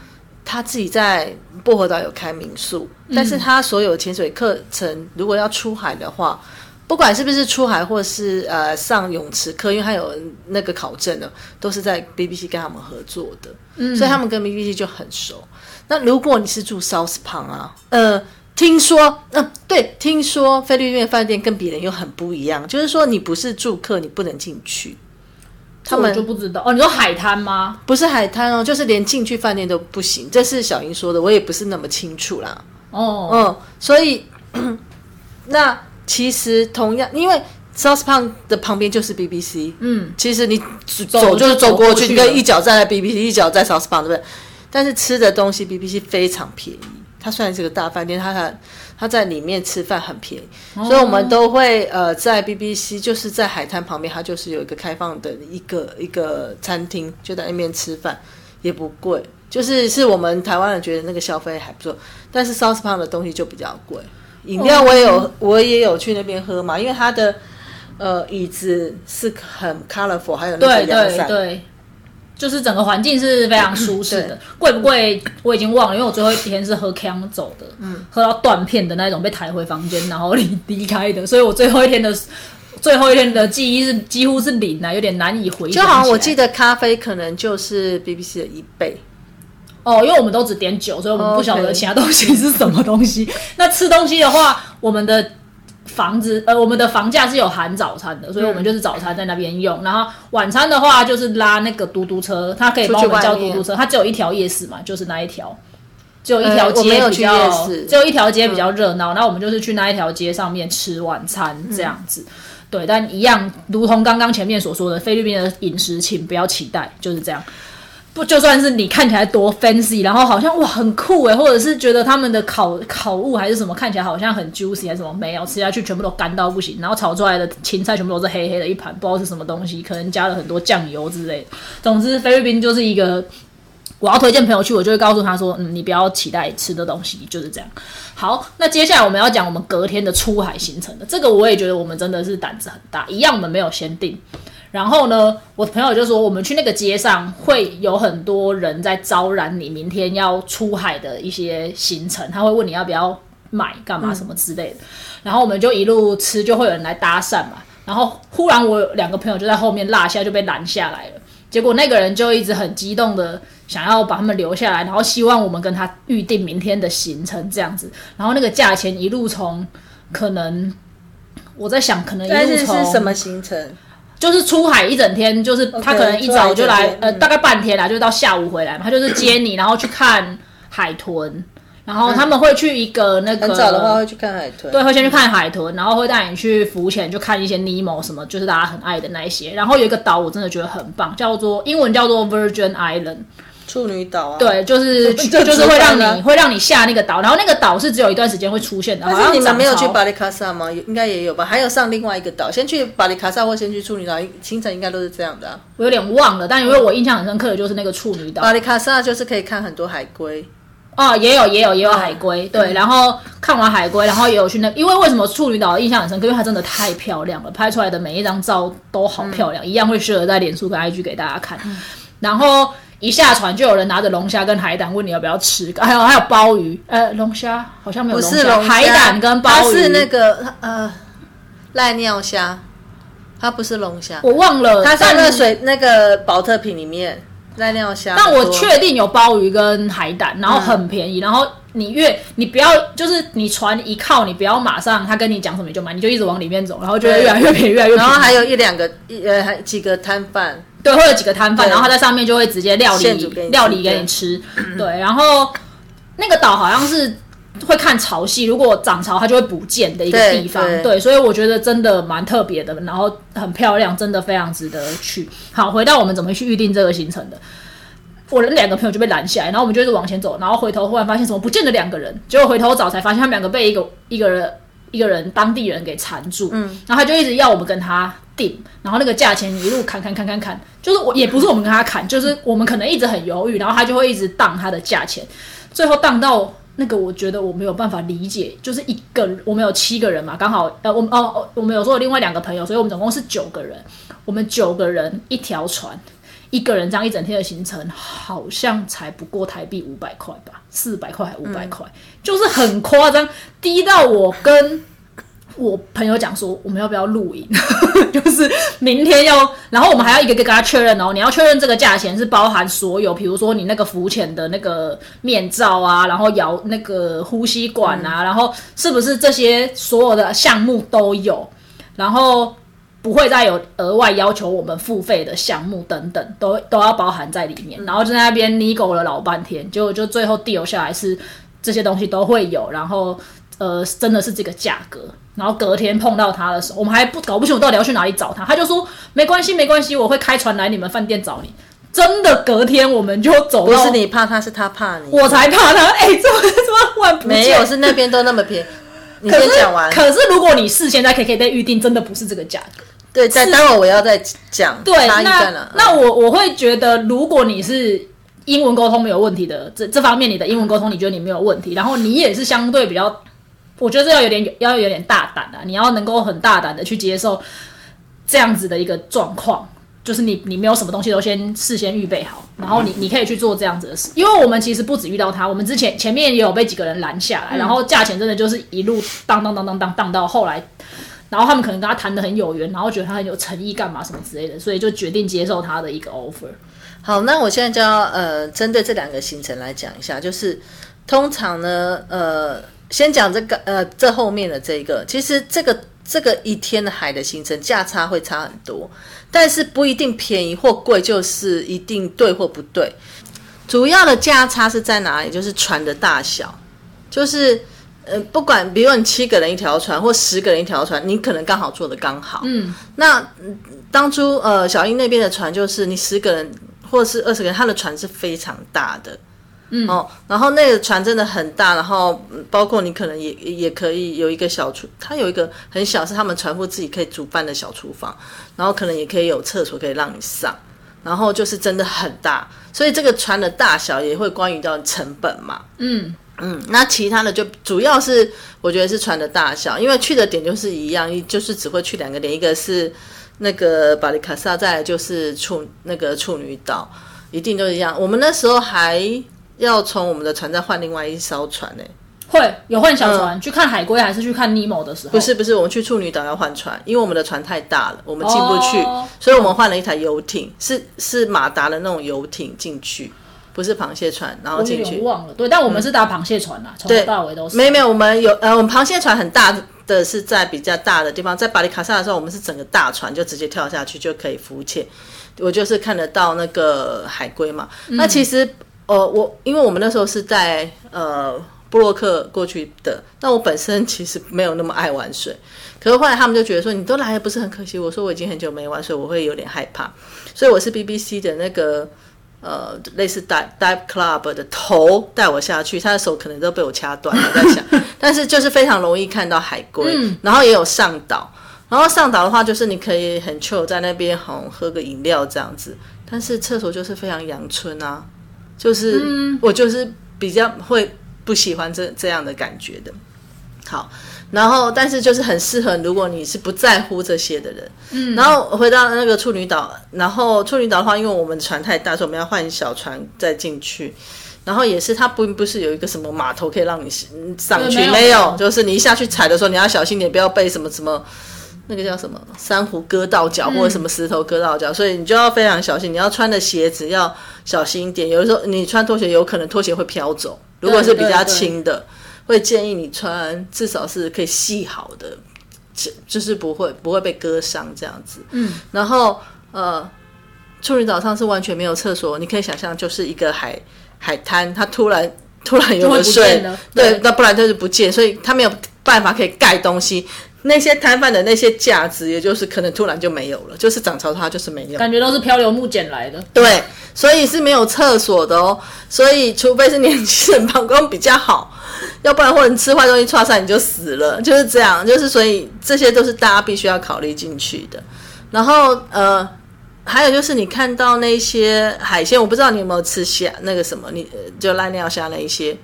Speaker 2: 他自己在薄荷岛有开民宿，但是他所有潜水课程如果要出海的话。不管是不是出海，或是呃上泳池课，因为他有那个考证的，都是在 BBC 跟他们合作的，嗯，所以他们跟 BBC 就很熟。那如果你是住 South p o n 啊，呃，听说，嗯，对，听说菲律宾饭店跟别人又很不一样，就是说你不是住客，你不能进去。
Speaker 1: 他们就不知道哦，你说海滩吗？
Speaker 2: 不是海滩哦，就是连进去饭店都不行。这是小英说的，我也不是那么清楚啦。哦，嗯，所以 那。其实同样，因为 South p o n 的旁边就是 BBC，嗯，其实你走就是走过去，你跟一脚站在 BBC，一脚在 South p o n 对不对？但是吃的东西 BBC 非常便宜，它虽然是个大饭店，它它它在里面吃饭很便宜，所以我们都会呃在 BBC，就是在海滩旁边，它就是有一个开放的一个一个餐厅，就在那边吃饭也不贵，就是是我们台湾人觉得那个消费还不错，但是 South p o n 的东西就比较贵。饮料我也有，我也有去那边喝嘛，因为它的呃椅子是很 colorful，还有那个阳伞，
Speaker 1: 对，就是整个环境是非常舒适的。贵不贵我已经忘了，因为我最后一天是喝 Cam 走的，嗯，喝到断片的那种，被抬回房间然后离离开的，所以我最后一天的最后一天的记忆是几乎是零啊，有点难以回想。
Speaker 2: 就好像我记得咖啡可能就是 BBC 的一倍。
Speaker 1: 哦，因为我们都只点酒，所以我们不晓得其他东西是什么东西。那吃东西的话，我们的房子呃，我们的房价是有含早餐的，所以我们就是早餐在那边用。然后晚餐的话，就是拉那个嘟嘟车，它可以帮我们叫嘟嘟车。它只有一条夜市嘛，就是那一条，只有一条街比较，只有一条街比较热闹。那我们就是去那一条街上面吃晚餐这样子。对，但一样，如同刚刚前面所说的，菲律宾的饮食，请不要期待，就是这样。就算是你看起来多 fancy，然后好像哇很酷诶，或者是觉得他们的烤烤物还是什么看起来好像很 juicy 还是什么，没有吃下去全部都干到不行，然后炒出来的芹菜全部都是黑黑的一盘，不知道是什么东西，可能加了很多酱油之类的。总之，菲律宾就是一个我要推荐朋友去，我就会告诉他说，嗯，你不要期待吃的东西就是这样。好，那接下来我们要讲我们隔天的出海行程的，这个我也觉得我们真的是胆子很大，一样我们没有先定。然后呢，我的朋友就说，我们去那个街上会有很多人在招揽你明天要出海的一些行程，他会问你要不要买干嘛什么之类的。然后我们就一路吃，就会有人来搭讪嘛。然后忽然我两个朋友就在后面落下，就被拦下来了。结果那个人就一直很激动的想要把他们留下来，然后希望我们跟他预定明天的行程这样子。然后那个价钱一路从可能我在想，可能一路从
Speaker 2: 什么行程？
Speaker 1: 就是出海一整天，就是他可能一早就来，呃，大概半天啦，就到下午回来嘛。他就是接你，然后去看海豚，然后他们会去一个那个
Speaker 2: 很早的话会去看海豚，
Speaker 1: 对，会先去看海豚，然后会带你去浮潜，就看一些尼莫什么，就是大家很爱的那一些。然后有一个岛，我真的觉得很棒，叫做英文叫做 Virgin Island。
Speaker 2: 处女岛啊，
Speaker 1: 对，就是 就是会让你会让你下那个岛，然后那个岛是只有一段时间会出现的。
Speaker 2: 但是你们没有去巴里卡萨吗？应该也有吧？还有上另外一个岛，先去巴里卡萨或先去处女岛，行程应该都是这样的。
Speaker 1: 我有点忘了，但因为我印象很深刻的就是那个处女岛。
Speaker 2: 巴里卡萨就是可以看很多海龟
Speaker 1: 哦，也有也有也有海龟，对，然后看完海龟，然后也有去那，因为为什么处女岛印象很深刻？因为它真的太漂亮了，拍出来的每一张照都好漂亮，一样会适合在脸书跟 IG 给大家看。然后一下船就有人拿着龙虾跟海胆问你要不要吃，还有还有鲍鱼，呃，龙虾好像没有龙虾，海胆跟鲍
Speaker 2: 鱼它是那个呃赖尿虾，它不是龙虾，
Speaker 1: 我忘了，
Speaker 2: 它在那个水那个保特瓶里面。赖尿虾，
Speaker 1: 但我确定有鲍鱼跟海胆，然后很便宜。然后你越你不要，就是你船一靠，你不要马上他跟你讲什么你就买，你就一直往里面走，然后就会越来越便宜，越来越便宜。
Speaker 2: 然后还有一两个一呃，还几个摊贩，
Speaker 1: 对，会有几个摊贩，然后他在上面就会直接料理料理给你吃。对，然后那个岛好像是。会看潮汐，如果涨潮，它就会不见的一个地方。对，所以我觉得真的蛮特别的，然后很漂亮，真的非常值得去。好，回到我们怎么去预定这个行程的，我的两个朋友就被拦下来，然后我们就一直往前走，然后回头忽然发现怎么不见了两个人，结果回头找才发现他们两个被一个一个人一个人当地人给缠住，嗯，然后他就一直要我们跟他订，然后那个价钱一路砍砍砍砍砍，就是我也不是我们跟他砍，就是我们可能一直很犹豫，然后他就会一直当他的价钱，最后当到。那个我觉得我没有办法理解，就是一个我们有七个人嘛，刚好呃，我们哦哦，我们有说另外两个朋友，所以我们总共是九个人。我们九个人一条船，一个人这样一整天的行程，好像才不过台币五百块吧，四百块还五百块，就是很夸张，低到我跟。我朋友讲说，我们要不要露营？就是明天要，然后我们还要一个个跟他确认哦。你要确认这个价钱是包含所有，比如说你那个浮潜的那个面罩啊，然后摇那个呼吸管啊，然后是不是这些所有的项目都有？然后不会再有额外要求我们付费的项目等等，都都要包含在里面。然后就在那边你狗了老半天，结果就最后 deal 下来是这些东西都会有，然后呃，真的是这个价格。然后隔天碰到他的时候，我们还不搞不清楚到底要去哪里找他。他就说没关系，没关系，我会开船来你们饭店找你。真的，隔天我们就走。
Speaker 2: 不是你怕他，是他怕你。
Speaker 1: 我才怕他。哎，怎么怎么忽然不
Speaker 2: 没有？是那边都那么便宜。你先讲完。
Speaker 1: 可是如果你事先在 KK 被预定，真的不是这个价格。
Speaker 2: 对，在待会我要再讲。
Speaker 1: 对，那那我我会觉得，如果你是英文沟通没有问题的，这这方面你的英文沟通你觉得你没有问题，然后你也是相对比较。我觉得这要有点要有点大胆啊！你要能够很大胆的去接受这样子的一个状况，就是你你没有什么东西都先事先预备好，然后你你可以去做这样子的事。因为我们其实不止遇到他，我们之前前面也有被几个人拦下来，然后价钱真的就是一路当当当当当当到后来，然后他们可能跟他谈的很有缘，然后觉得他很有诚意，干嘛什么之类的，所以就决定接受他的一个 offer。
Speaker 2: 好，那我现在就要呃针对这两个行程来讲一下，就是通常呢呃。先讲这个，呃，这后面的这个，其实这个这个一天的海的行程价差会差很多，但是不一定便宜或贵，就是一定对或不对。主要的价差是在哪里？就是船的大小，就是呃，不管比如你七个人一条船，或十个人一条船，你可能刚好坐的刚好。嗯，那当初呃小英那边的船，就是你十个人或是二十个人，他的船是非常大的。嗯哦，然后那个船真的很大，然后包括你可能也也可以有一个小厨，它有一个很小，是他们船夫自己可以煮饭的小厨房，然后可能也可以有厕所可以让你上，然后就是真的很大，所以这个船的大小也会关于到成本嘛。嗯嗯，那其他的就主要是我觉得是船的大小，因为去的点就是一样，就是只会去两个点，一个是那个巴里卡萨，再来就是处那个处女岛，一定都一样。我们那时候还。要从我们的船再换另外一艘船呢？
Speaker 1: 会有换小船去看海龟，还是去看尼莫的时候？
Speaker 2: 不是不是，我们去处女岛要换船，因为我们的船太大了，我们进不去，所以我们换了一台游艇，是是马达的那种游艇进去，不是螃蟹船，然后进去。
Speaker 1: 忘了，对，但我们是搭螃蟹船啦，从头到尾都是。
Speaker 2: 没有没有，我们有呃，我们螃蟹船很大的是在比较大的地方，在巴里卡萨的时候，我们是整个大船就直接跳下去就可以浮潜，我就是看得到那个海龟嘛。那其实。呃，我因为我们那时候是在呃布洛克过去的，那我本身其实没有那么爱玩水，可是后来他们就觉得说你都来了不是很可惜，我说我已经很久没玩水，我会有点害怕，所以我是 BBC 的那个呃类似 dive dive club 的头带我下去，他的手可能都被我掐断了，在想，但是就是非常容易看到海龟，然后也有上岛，然后上岛的话就是你可以很 chill 在那边好喝个饮料这样子，但是厕所就是非常阳春啊。就是我就是比较会不喜欢这这样的感觉的。好，然后但是就是很适合如果你是不在乎这些的人。嗯，然后回到那个处女岛，然后处女岛的话，因为我们船太大，所以我们要换小船再进去。然后也是，它不不是有一个什么码头可以让你上去？没有，就是你一下去踩的时候，你要小心点，不要被什么什么那个叫什么珊瑚割到脚，或者什么石头割到脚，所以你就要非常小心。你要穿的鞋子要小心一点，有的时候你穿拖鞋，有可能拖鞋会飘走。如果是比较轻的，会建议你穿至少是可以系好的，就是不会不会被割伤这样子。嗯，然后呃，处女岛上是完全没有厕所，你可以想象就是一个海。海滩，它突然突然有了水，对，那不然就是不见，所以它没有办法可以盖东西。那些摊贩的那些价值，也就是可能突然就没有了，就是涨潮它就是没有，
Speaker 1: 感觉都是漂流木捡来的。
Speaker 2: 对，所以是没有厕所的哦。所以除非是年轻人膀胱比较好，要不然或者吃坏东西串上你就死了，就是这样。就是所以这些都是大家必须要考虑进去的。然后呃。还有就是你看到那些海鲜，我不知道你有没有吃虾那个什么，你就濑尿虾那一些，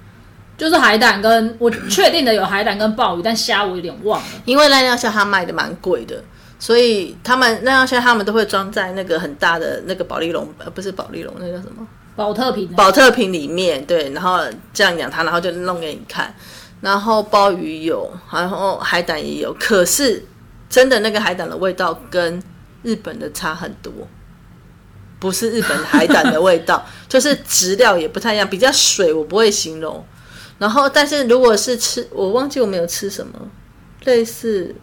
Speaker 1: 就是海胆跟我确定的有海胆跟鲍鱼，但虾我有点忘了。
Speaker 2: 因为濑尿虾它卖的蛮贵的，所以他们濑尿虾他们都会装在那个很大的那个保利龙，呃，不是保利龙，那叫什么？
Speaker 1: 保特瓶。
Speaker 2: 保特瓶里面，对，然后这样养它，然后就弄给你看。然后鲍鱼有，然后海胆也有，可是真的那个海胆的味道跟。日本的差很多，不是日本海胆的味道，就是质料也不太一样，比较水，我不会形容。然后，但是如果是吃，我忘记我没有吃什么，类似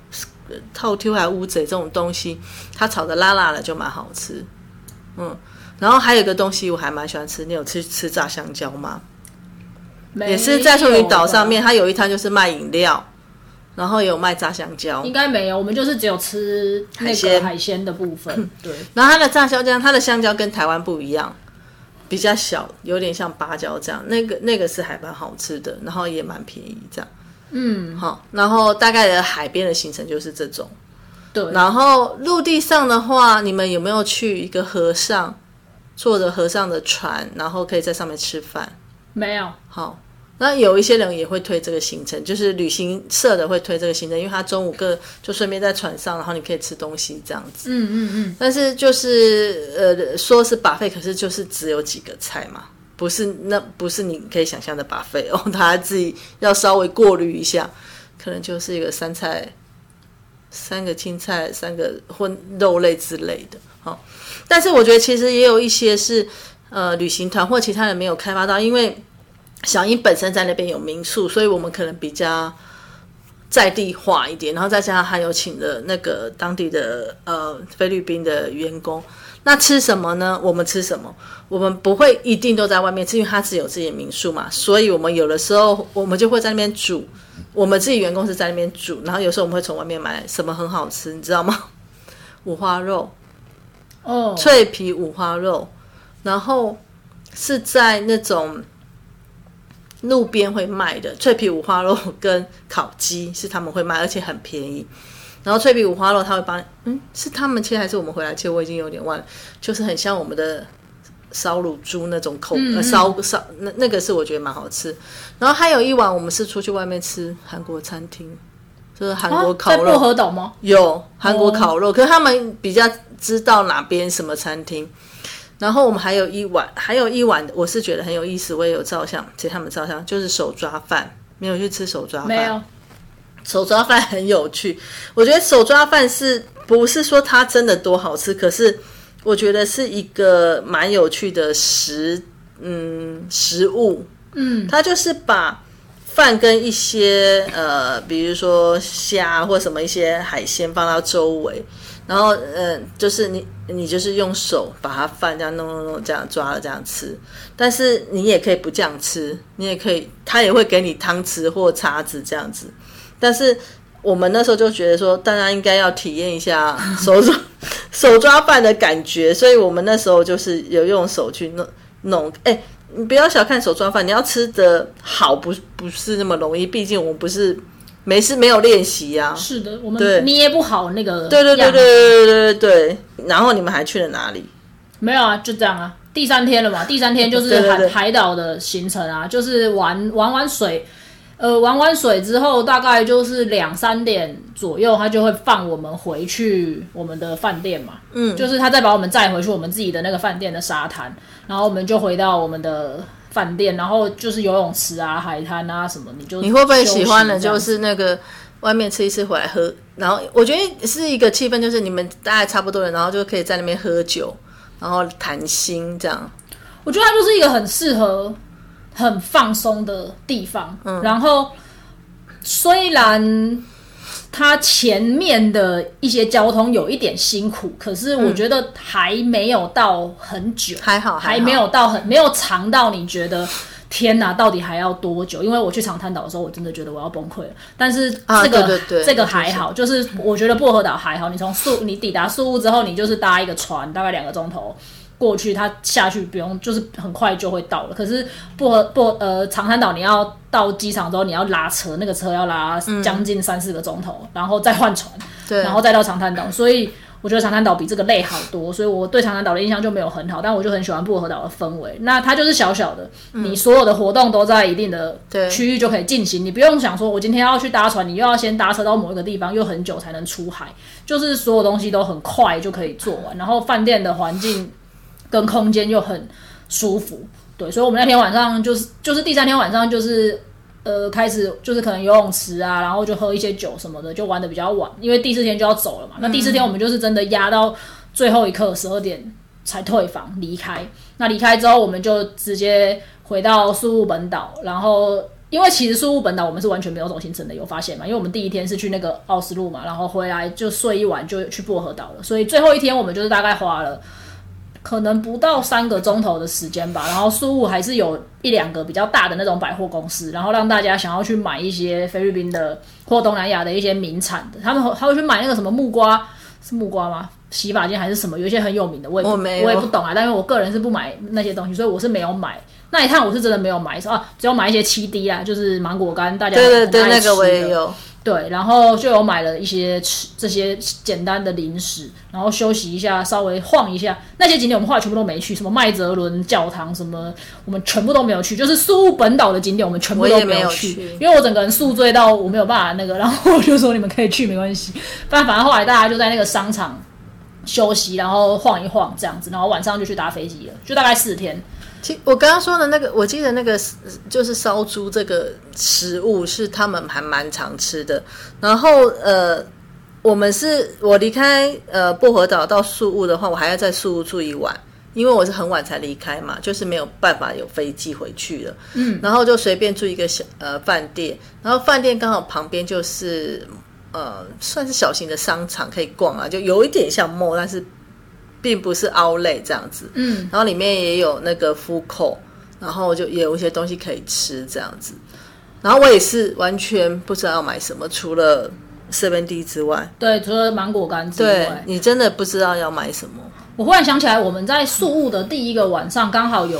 Speaker 2: 套 Q 还乌贼这种东西，它炒的辣辣的就蛮好吃。嗯，然后还有一个东西我还蛮喜欢吃，你有吃吃炸香蕉吗？也是在处女岛上面，它有一摊就是卖饮料。然后有卖炸香蕉，
Speaker 1: 应该没有，我们就是只有吃那个海鲜的部分。对，
Speaker 2: 然后它的炸香蕉，它的香蕉跟台湾不一样，比较小，有点像芭蕉这样。那个那个是还蛮好吃的，然后也蛮便宜这样。嗯，好，然后大概的海边的行程就是这种。
Speaker 1: 对，
Speaker 2: 然后陆地上的话，你们有没有去一个河上坐着河上的船，然后可以在上面吃饭？
Speaker 1: 没有。
Speaker 2: 好。那有一些人也会推这个行程，就是旅行社的会推这个行程，因为他中午个就顺便在船上，然后你可以吃东西这样子。嗯嗯嗯。但是就是呃，说是把费，可是就是只有几个菜嘛，不是那不是你可以想象的把费哦，他自己要稍微过滤一下，可能就是一个三菜，三个青菜，三个荤肉类之类的。好，但是我觉得其实也有一些是呃旅行团或其他人没有开发到，因为。小英本身在那边有民宿，所以我们可能比较在地化一点，然后再加上还有请的那个当地的呃菲律宾的员工。那吃什么呢？我们吃什么？我们不会一定都在外面吃，因为他只有自己的民宿嘛，所以我们有的时候我们就会在那边煮。我们自己员工是在那边煮，然后有时候我们会从外面买什么很好吃，你知道吗？五花肉，哦，脆皮五花肉，然后是在那种。路边会卖的脆皮五花肉跟烤鸡是他们会卖，而且很便宜。然后脆皮五花肉他会帮，嗯，是他们切还是我们回来切？我已经有点忘了，就是很像我们的烧乳猪那种口，烧烧那那个是我觉得蛮好吃。然后还有一碗我们是出去外面吃韩国餐厅，就是韩国烤肉。
Speaker 1: 在薄荷岛吗？
Speaker 2: 有韩国烤肉，可是他们比较知道哪边什么餐厅。然后我们还有一碗，还有一碗，我是觉得很有意思，我也有照相，其实他们照相就是手抓饭，没有去吃手抓饭。
Speaker 1: 没有，
Speaker 2: 手抓饭很有趣。我觉得手抓饭是不是说它真的多好吃？可是我觉得是一个蛮有趣的食，嗯，食物。嗯，它就是把饭跟一些呃，比如说虾或什么一些海鲜放到周围。然后，嗯，就是你，你就是用手把它饭这样弄弄弄，这样抓了这样吃。但是你也可以不这样吃，你也可以，他也会给你汤匙或叉子这样子。但是我们那时候就觉得说，大家应该要体验一下手抓手抓饭的感觉，所以我们那时候就是有用手去弄弄。哎，你不要小看手抓饭，你要吃的好，不不是那么容易，毕竟我们不是。没事没有练习啊。
Speaker 1: 是的我们捏不好那个
Speaker 2: 对对对对对对然后你们还去了哪里？
Speaker 1: 没有啊就这样啊。第三天了嘛第三天就是海海岛的行程啊就是玩玩完水呃玩完水之后大概就是两三点左右他就会放我们回去我们的饭店嘛。嗯。就是他再把我们载回去我们自己的那个饭店的沙滩然后我们就回到我们的饭店，然后就是游泳池啊、海滩啊什么，你就
Speaker 2: 你会不会喜欢的？就是那个外面吃一次回来喝，然后我觉得是一个气氛，就是你们大概差不多人，然后就可以在那边喝酒，然后谈心这样。
Speaker 1: 我觉得它就是一个很适合很放松的地方。
Speaker 2: 嗯
Speaker 1: 然后虽然它前面的一些交通有一点辛苦，可是我觉得还没有到很久，
Speaker 2: 还好还
Speaker 1: 没有到很没有长到你觉得。天哪，到底还要多久？因为我去长滩岛的时候，我真的觉得我要崩溃了。但是
Speaker 2: 啊
Speaker 1: 这个、这个还好，就是我觉得薄荷岛还好。你从宿你抵达宿务之后，你就是搭一个船，大概两个钟头过去，它下去不用，就是很快就会到了。可是薄荷薄呃长滩岛，你要到机场之后，你要拉车，那个车要拉将近三四个钟头，然后再换船，
Speaker 2: 对，
Speaker 1: 然后再到长滩岛，所以。我觉得长滩岛比这个累好多，所以我对长滩岛的印象就没有很好，但我就很喜欢薄荷岛的氛围。那它就是小小的，你所有的活动都在一定的
Speaker 2: 对
Speaker 1: 区域就可以进行，你不用想说我今天要去搭船，你又要先搭车到某一个地方，又很久才能出海，就是所有东西都很快就可以做完，然后饭店的环境跟空间又很舒服，对，所以我们那天晚上就是就是第三天晚上就是。呃，开始就是可能游泳池啊，然后就喝一些酒什么的，就玩的比较晚，因为第四天就要走了嘛。那第四天我们就是真的压到最后一刻十二点才退房离开。那离开之后，我们就直接回到宿务本岛，然后因为其实宿务本岛我们是完全没有走行程的，有发现吗？因为我们第一天是去那个奥斯陆嘛，然后回来就睡一晚就去薄荷岛了，所以最后一天我们就是大概花了。可能不到三个钟头的时间吧，然后苏务还是有一两个比较大的那种百货公司，然后让大家想要去买一些菲律宾的或东南亚的一些名产的，他们他会去买那个什么木瓜，是木瓜吗？洗发精还是什么？有一些很有名的，我也
Speaker 2: 我
Speaker 1: 也不懂啊。但是我个人是不买那些东西，所以我是没有买。那一趟我是真的没有买，啊，只有买一些七滴啊，就是芒果干，大家
Speaker 2: 对对对，那个我也有。
Speaker 1: 对，然后就有买了一些吃这些简单的零食，然后休息一下，稍微晃一下。那些景点我们后来全部都没去，什么麦哲伦教堂什么，我们全部都没有去。就是苏务本岛的景点，我们全部都
Speaker 2: 没有
Speaker 1: 去因为我整个人宿醉到我没有办法那个，然后我就说你们可以去没关系。但反正后来大家就在那个商场休息，然后晃一晃这样子，然后晚上就去搭飞机了，就大概四天。
Speaker 2: 其我刚刚说的那个，我记得那个就是烧猪这个食物是他们还蛮常吃的。然后呃，我们是我离开呃薄荷岛到宿务的话，我还要在宿务住一晚，因为我是很晚才离开嘛，就是没有办法有飞机回去了。嗯，然后就随便住一个小呃饭店，然后饭店刚好旁边就是呃算是小型的商场可以逛啊，就有一点像 mall，但是并不是 outlet 这样子。
Speaker 1: 嗯，
Speaker 2: 然后里面也有那个 food court，然后就也有一些东西可以吃这样子。然后我也是完全不知道要买什么，除了 Seven D 之外，
Speaker 1: 对，除了芒果干之
Speaker 2: 对
Speaker 1: 外，
Speaker 2: 你真的不知道要买什么。
Speaker 1: 我忽然想起来，我们在宿务的第一个晚上，刚好有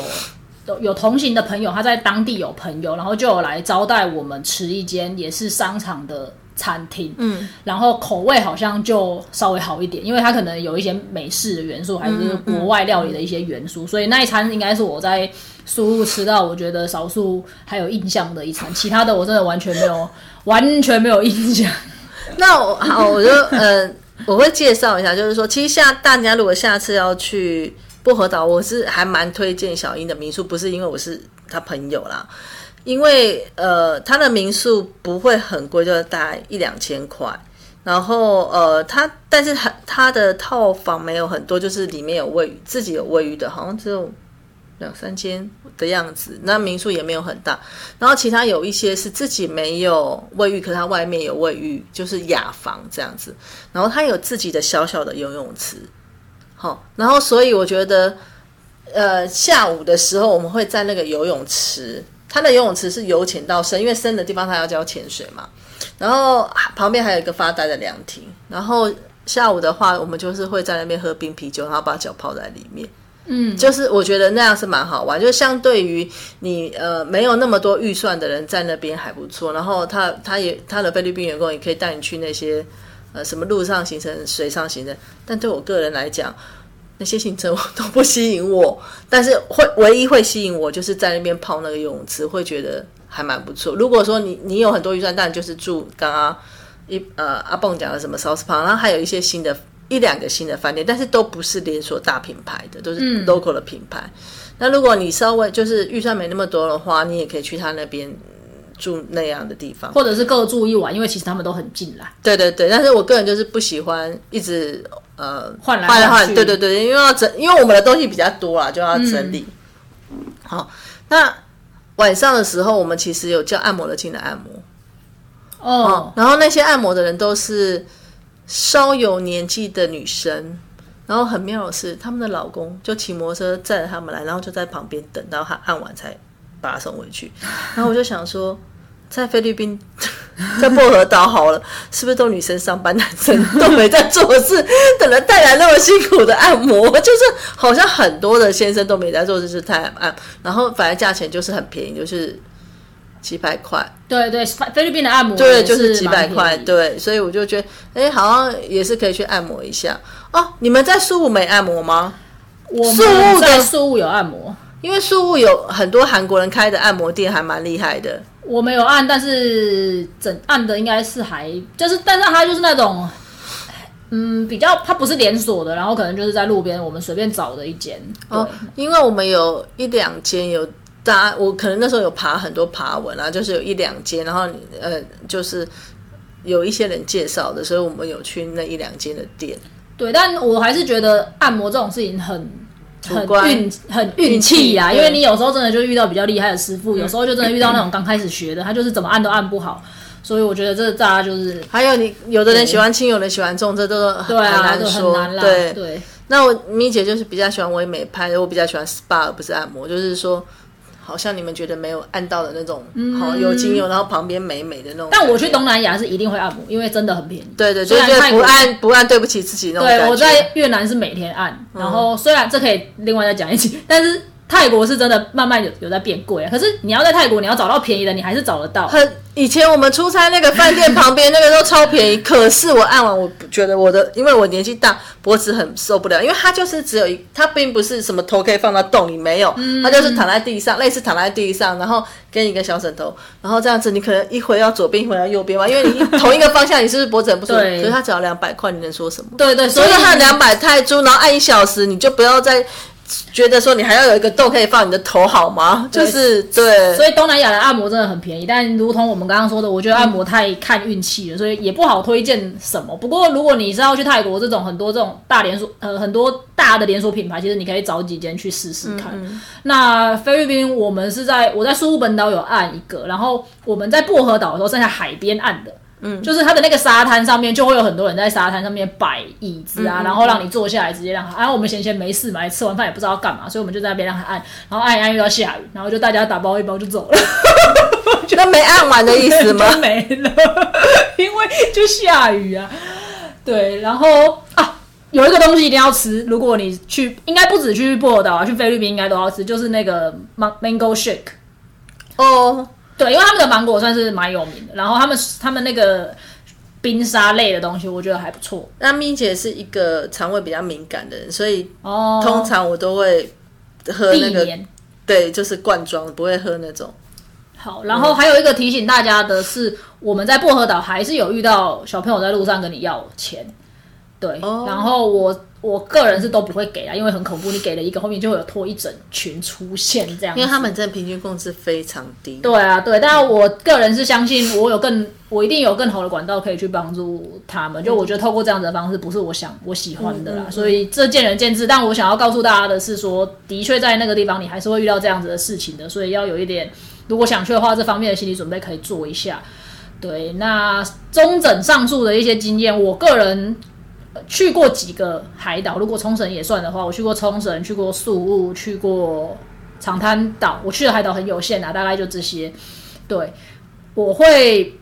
Speaker 1: 有有同行的朋友，他在当地有朋友，然后就有来招待我们吃一间也是商场的餐厅，嗯，然后口味好像就稍微好一点，因为它可能有一些美式的元素，还是国外料理的一些元素，所以那一餐应该是我在苏入吃到我觉得少数还有印象的一餐，其他的我真的完全没有完全没有印象。
Speaker 2: 那我好，我就 呃，我会介绍一下，就是说，其实下大家如果下次要去薄荷岛，我是还蛮推荐小英的民宿，不是因为我是他朋友啦，因为呃，他的民宿不会很贵，就是大概一两千块。然后呃，他但是他他的套房没有很多，就是里面有卫浴，自己有卫浴的，好像只有两三间的样子。那民宿也没有很大，然后其他有一些是自己没有卫浴，可是它外面有卫浴，就是雅房这样子。然后它有自己的小小的游泳池，好，然后所以我觉得，呃，下午的时候我们会在那个游泳池，它的游泳池是由浅到深，因为深的地方它要教潜水嘛。然后旁边还有一个发呆的凉亭，然后下午的话，我们就是会在那边喝冰啤酒，然后把脚泡在里面。
Speaker 1: 嗯，
Speaker 2: 就是我觉得那样是蛮好玩，就相对于你呃没有那么多预算的人在那边还不错。然后他他也他的菲律宾员工也可以带你去那些呃什么陆上行程、水上行程，但对我个人来讲，那些行程 都不吸引我。但是会唯一会吸引我就是在那边泡那个游泳池，会觉得还蛮不错。如果说你你有很多预算，当然就是住刚刚一呃阿蹦讲的什么 South Palm，然后还有一些新的一两个新的饭店，但是都不是连锁大品牌的，都是 local 的品牌。那如果你稍微就是预算没那么多的话，你也可以去他那边住那样的地方，
Speaker 1: 或者是各住一晚，因为其实他们都很近啦。
Speaker 2: 对对对，但是我个人就是不喜欢一直呃
Speaker 1: 换来
Speaker 2: 换来换，
Speaker 1: 去
Speaker 2: 对对对，因为要整，因为我们的东西比较多啊，就要整理。好，那晚上的时候，我们其实有叫按摩的进来按摩，
Speaker 1: 哦，
Speaker 2: 然后那些按摩的人都是稍有年纪的女生，然后很妙的是，他们的老公就骑摩托车载着他们来，然后就在旁边等到他按完才把他送回去。然后我就想说，在菲律宾，在薄荷岛好了，是不是都女生上班，男生都没在做事，等人带来那么辛苦的按摩，就是好像很多的先生都没在做，就是太按，然后反正价钱就是很便宜，就是几百块。
Speaker 1: 对对，菲律宾的按摩
Speaker 2: 对，就是几百块，对，所以我就觉得，哎，好像也是可以去按摩一下哦。你们在宿务没按摩吗？
Speaker 1: 我们
Speaker 2: 的
Speaker 1: 在宿务有按摩，
Speaker 2: 因为宿务有很多韩国人开的按摩店，还蛮厉害的。
Speaker 1: 我没有按，但是整按的应该是还就是，但是它就是那种，嗯，比较它不是连锁的，然后可能就是在路边我们随便找的一间。
Speaker 2: 哦，因为我们有一两间有大家，我可能那时候有爬很多爬文啊，就是有一两间，然后呃，就是有一些人介绍的，所以我们有去那一两间的店。
Speaker 1: 对，但我还是觉得按摩这种事情很很
Speaker 2: 观
Speaker 1: 运很运气呀，因为你有时候真的就遇到比较厉害的师傅，有时候就真的遇到那种刚开始学的，他就是怎么按都按不好。所以我觉得这大家就是
Speaker 2: 还有你有的人喜欢轻，有的人喜欢重，这都很难说。对，
Speaker 1: 对，
Speaker 2: 那我咪姐就是比较喜欢唯美派的，我比较喜欢 SPA 而不是按摩，就是说，好像你们觉得没有按到的那种，好、有精油，然后旁边美美的那种。
Speaker 1: 嗯但我去东南亚是一定会按摩，因为真的很便宜。
Speaker 2: 对对，
Speaker 1: 对
Speaker 2: 就是不按不按对不起自己那种。
Speaker 1: 对，我在越南是每天按，然后虽然这可以另外再讲一起，但是泰国是真的慢慢有有在变贵啊。可是你要在泰国，你要找到便宜的，你还是找得到。
Speaker 2: 很以前我们出差那个饭店旁边那个都超便宜，可是我按完我觉得我的，因为我年纪大，脖子很受不了，因为它就是只有一，它并不是什么头可以放到洞里，没有，它就是躺在地上，类似躺在地上，然后给你一个小枕头，然后这样子你可能一回要左边，一回要右边嘛，因为你同一个方向，你是不是脖子很不舒服？
Speaker 1: 对
Speaker 2: 可是它只要两百块，你能说什么？
Speaker 1: 对对，所以
Speaker 2: 它两百泰铢，然后按一小时，你就不要再觉得说你还要有一个洞可以放你的头好吗？就是对，
Speaker 1: 所以东南亚的按摩真的很便宜，但如同我们刚刚说的，我觉得按摩太看运气了，所以也不好推荐什么。不过如果你是要去泰国这种很多这种大连锁，呃，很多大的连锁品牌，其实你可以找几间去试试看。那菲律宾我们是在我在苏务本岛有按一个，然后我们在薄荷岛的时候剩下海边按的。嗯，就是它的那个沙滩上面就会有很多人在沙滩上面摆椅子啊，然后让你坐下来直接让他。然后我们闲闲没事嘛，吃完饭也不知道要干嘛，所以我们就在那边让他按，然后按一按遇到下雨，然后就大家打包一包就走了。
Speaker 2: 那没按完的意思吗？
Speaker 1: 没了，因为就下雨啊。对，然后啊，有一个东西一定要吃，如果你去，应该不止去波尔岛啊，去菲律宾应该都要吃，就是那个 man- mango shake。
Speaker 2: 哦，
Speaker 1: 对，因为他们的芒果算是蛮有名的，然后他们他们那个冰沙类的东西，我觉得还不错。
Speaker 2: 那咪姐是一个肠胃比较敏感的人，所以
Speaker 1: 哦，
Speaker 2: 通常我都会喝那个，对，就是罐装，不会喝那种。
Speaker 1: 好，然后还有一个提醒大家的是，我们在薄荷岛还是有遇到小朋友在路上跟你要钱，对，
Speaker 2: 哦
Speaker 1: 然后我我个人是都不会给啊，因为很恐怖，你给了一个，后面就会有拖一整群出现这样，
Speaker 2: 因为他们真的平均工资非常低。
Speaker 1: 对啊，对，但我个人是相信我有更，我一定有更好的管道可以去帮助他们。就我觉得透过这样子的方式，不是我想我喜欢的啦，所以这见仁见智。但我想要告诉大家的是说，的确在那个地方你还是会遇到这样子的事情的，所以要有一点，如果想去的话，这方面的心理准备可以做一下。对，那中整上述的一些经验，我个人呃去过几个海岛，如果冲绳也算的话，我去过冲绳，去过宿务，去过长滩岛。我去的海岛很有限啊，大概就这些。对，我会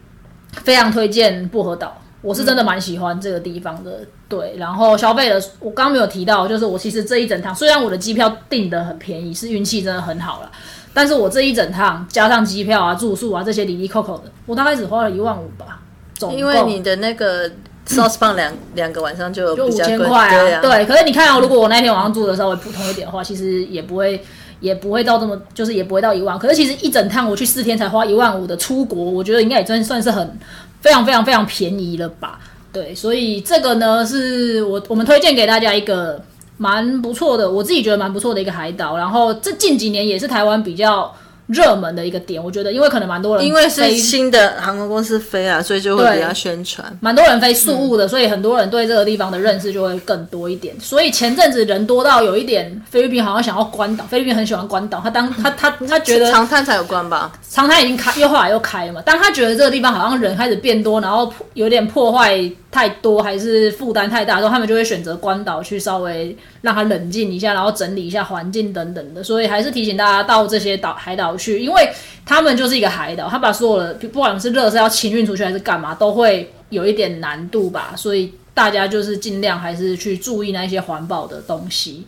Speaker 1: 非常推荐薄荷岛，我是真的蛮喜欢这个地方的。对，然后消费的，我刚没有提到，就是我其实这一整趟，虽然我的机票订的很便宜，是运气真的很好了，但是我这一整趟加上机票啊、住宿啊这些里里扣扣的，我大概只花了一万五吧，总
Speaker 2: 因为你的那个 sauce 棒两两个晚上就
Speaker 1: 就五
Speaker 2: 比较贵，
Speaker 1: 千块啊，
Speaker 2: 对啊，
Speaker 1: 对。可是你看哦，如果我那天晚上住的稍微普通一点的话，其实也不会也不会到这么，就是也不会到一万。可是其实一整趟我去四天才花一万五的出国，我觉得应该也真算是很非常非常非常便宜了吧？对，所以这个呢是我我们推荐给大家一个蛮不错的，我自己觉得蛮不错的一个海岛。然后这近几年也是台湾比较。热门的一个点，我觉得，因为可能蛮多人，
Speaker 2: 因为是新的航空公司飞啊，所以就会比较宣传。
Speaker 1: 蛮多人飞宿务的，所以很多人对这个地方的认识就会更多一点。所以前阵子人多到有一点，菲律宾好像想要关岛。菲律宾很喜欢关岛，他当他他他觉得
Speaker 2: 长滩才有关吧？
Speaker 1: 长滩已经开，又后来又开了嘛。当他觉得这个地方好像人开始变多，然后有点破坏。太多还是负担太大，之后他们就会选择关岛去稍微让他冷静一下，然后整理一下环境等等的。所以还是提醒大家到这些岛海岛去，因为他们就是一个海岛，他把所有的不管是热是要清运出去还是干嘛，都会有一点难度吧。所以大家就是尽量还是去注意那些环保的东西。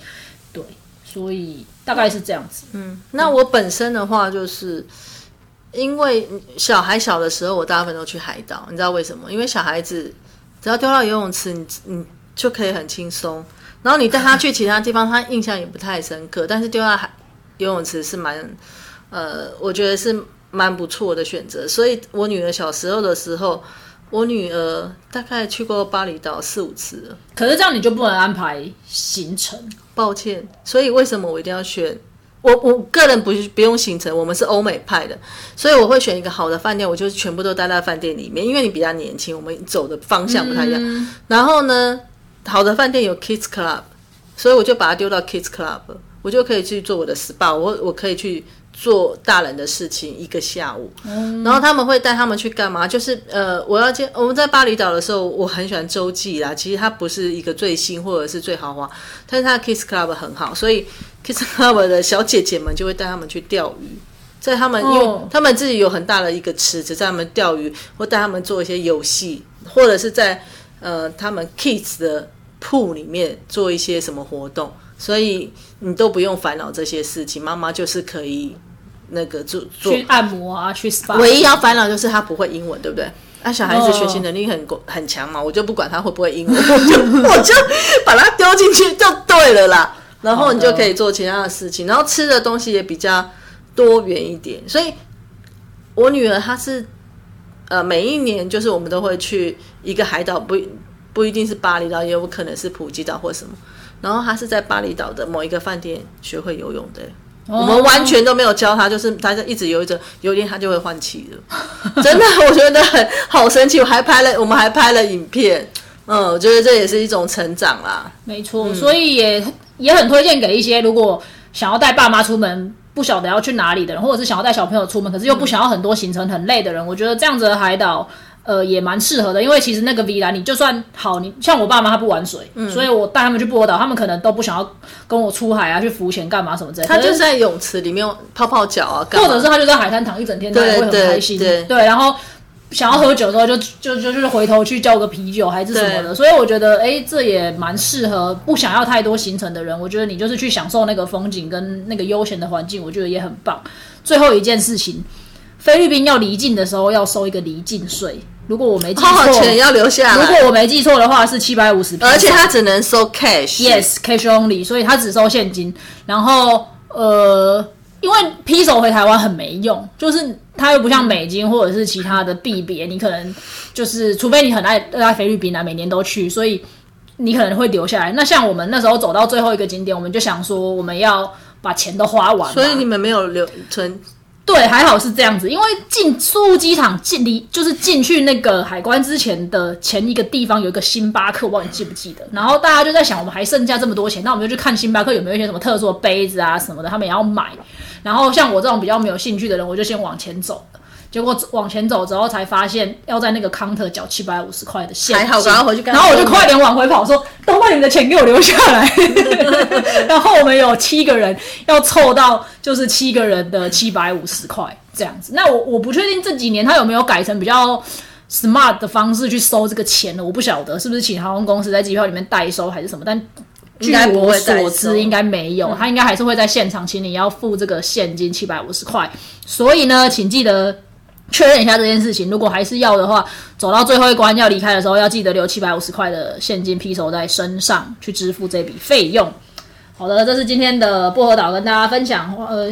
Speaker 1: 对，所以大概是这样子。
Speaker 2: 嗯，那我本身的话就是。因为小孩小的时候，我大部分都去海岛，你知道为什么？因为小孩子只要丢到游泳池，你你就可以很轻松。然后你带他去其他地方，他印象也不太深刻。但是丢到海游泳池是蛮，呃，我觉得是蛮不错的选择。所以我女儿小时候的时候，我女儿大概去过巴厘岛四五次了。
Speaker 1: 可是这样你就不能安排行程？
Speaker 2: 抱歉。所以为什么我一定要选？我我个人不不用行程，我们是欧美派的，所以我会选一个好的饭店，我就全部都待在饭店里面，因为你比较年轻，我们走的方向不太一样。然后呢，好的饭店有 Kids Club，所以我就把它丢到 Kids Club，我就可以去做我的 SPA，我我可以去。做大人的事情一个下午，然后他们会带他们去干嘛？就是呃，我要见我们在巴厘岛的时候，我很喜欢洲际啦。其实它不是一个最新或者是最豪华，但是它的 Kids Club 很好，所以 Kids Club 的小姐姐们就会带他们去钓鱼，在他们因为他们自己有很大的一个池子，在他们钓鱼或带他们做一些游戏，或者是在呃他们 Kids 的铺里面做一些什么活动。所以你都不用烦恼这些事情，妈妈就是可以那个做做
Speaker 1: 去按摩啊，去 SPA。
Speaker 2: 唯一要烦恼就是他不会英文，对不对？那小孩子学习能力很很强嘛，我就不管他会不会英文，我 就我就把他丢进去就对了啦。然后你就可以做其他的事情，然后吃的东西也比较多元一点。所以我女儿她是呃每一年就是我们都会去一个海岛，不不一定是巴厘岛，也有可能是普吉岛或什么。然后他是在巴厘岛的某一个饭店学会游泳的，我们完全都没有教他，就是他就一直游着，有一天他就会换气了。真的，我觉得很好神奇。我还拍了，我们还拍了影片。嗯，我觉得这也是一种成长啦。
Speaker 1: 没错，所以也也很推荐给一些如果想要带爸妈出门，不晓得要去哪里的人，或者是想要带小朋友出门，可是又不想要很多行程很累的人，我觉得这样子的海岛。呃，也蛮适合的，因为其实那个 V 兰，你就算好，你像我爸妈他不玩水，所以我带他们去波岛，他们可能都不想要跟我出海啊，去浮潜干嘛什么之类的。
Speaker 2: 他就是在泳池里面泡泡脚啊，
Speaker 1: 或者是他就在海滩躺一整天，他也会很开心。对，然后想要喝酒的时候，就就就就是回头去叫个啤酒还是什么的。所以我觉得，哎，这也蛮适合不想要太多行程的人。我觉得你就是去享受那个风景跟那个悠闲的环境，我觉得也很棒。最后一件事情。菲律宾要离境的时候要收一个离境税，如果我没记 错，
Speaker 2: 钱要留下。
Speaker 1: 如果我没记错的话是七百五十，
Speaker 2: 而且他只能收 cash，yes，cash
Speaker 1: only，所以他只收现金。然后呃，因为批手回台湾很没用，就是它又不像美金或者是其他的币别，你可能就是除非你很爱爱菲律宾啊，每年都去，所以你可能会留下来。那像我们那时候走到最后一个景点，我们就想说我们要把钱都花完，
Speaker 2: 所以你们没有留存。
Speaker 1: 对，还好是这样子，因为进苏务机场进离就是进去那个海关之前的前一个地方有一个星巴克，我不知道你记不记得。然后大家就在想，我们还剩下这么多钱，那我们就去看星巴克有没有一些什么特殊的杯子啊什么的，他们也要买。然后像我这种比较没有兴趣的人，我就先往前走。结果往前走之后，才发现要在那个 counter 缴七百五十块的现金。
Speaker 2: 还好，赶快回去。然
Speaker 1: 后我就快点往回跑，说：“都把你们的钱给我留下来。”然后我们有七个人要凑到，就是七个人的七百五十块这样子。那我我不确定这几年他有没有改成比较 smart 的方式去收这个钱了。我不晓得是不是请航空公司在机票里面代收还是什么。但据我所知，应该没有，他应该还是会在现场请你要付这个现金七百五十块。所以呢，请记得。确认一下这件事情，如果还是要的话，走到最后一关要离开的时候，要记得留七百五十块的现金披手在身上，去支付这笔费用。好的，这是今天的薄荷岛跟大家分享，呃，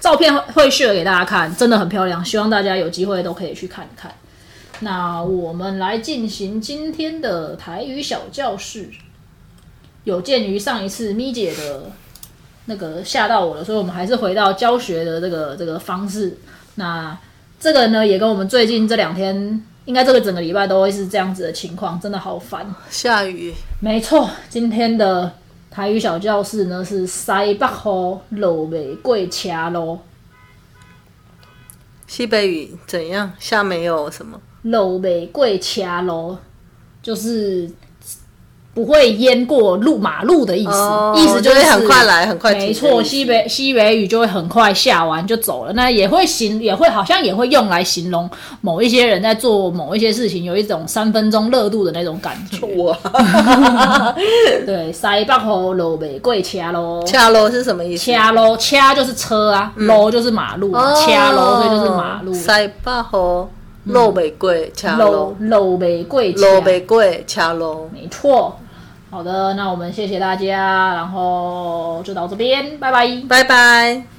Speaker 1: 照片会 share 给大家看，真的很漂亮，希望大家有机会都可以去看一看。那我们来进行今天的台语小教室。有鉴于上一次咪姐的那个吓到我了，所以我们还是回到教学的这个这个方式。那这个呢，也跟我们最近这两天，应该这个整个礼拜都会是这样子的情况，真的好烦。
Speaker 2: 下雨。
Speaker 1: 没错，今天的台语小教室呢是西北雨，落未过车咯。
Speaker 2: 西北雨怎样？下没有什么？
Speaker 1: 路未过车咯，就是。不会淹过路马路的意思，意思就是
Speaker 2: 很快来，很快
Speaker 1: 没错，西北西北雨就会很快下完就走了。那也会形，也会好像也会用来形容某一些人在做某一些事情，有一种三分钟热度的那种感觉。哇，对，塞北河路北贵掐喽，
Speaker 2: 掐喽是什么意思？
Speaker 1: 掐喽，掐就是车啊，路就是马路，掐喽所以就是马路。
Speaker 2: 塞北河路北贵掐喽，
Speaker 1: 路北贵，
Speaker 2: 路北贵掐喽，
Speaker 1: 没错。好的，那我们谢谢大家，然后就到这边，拜拜，
Speaker 2: 拜拜。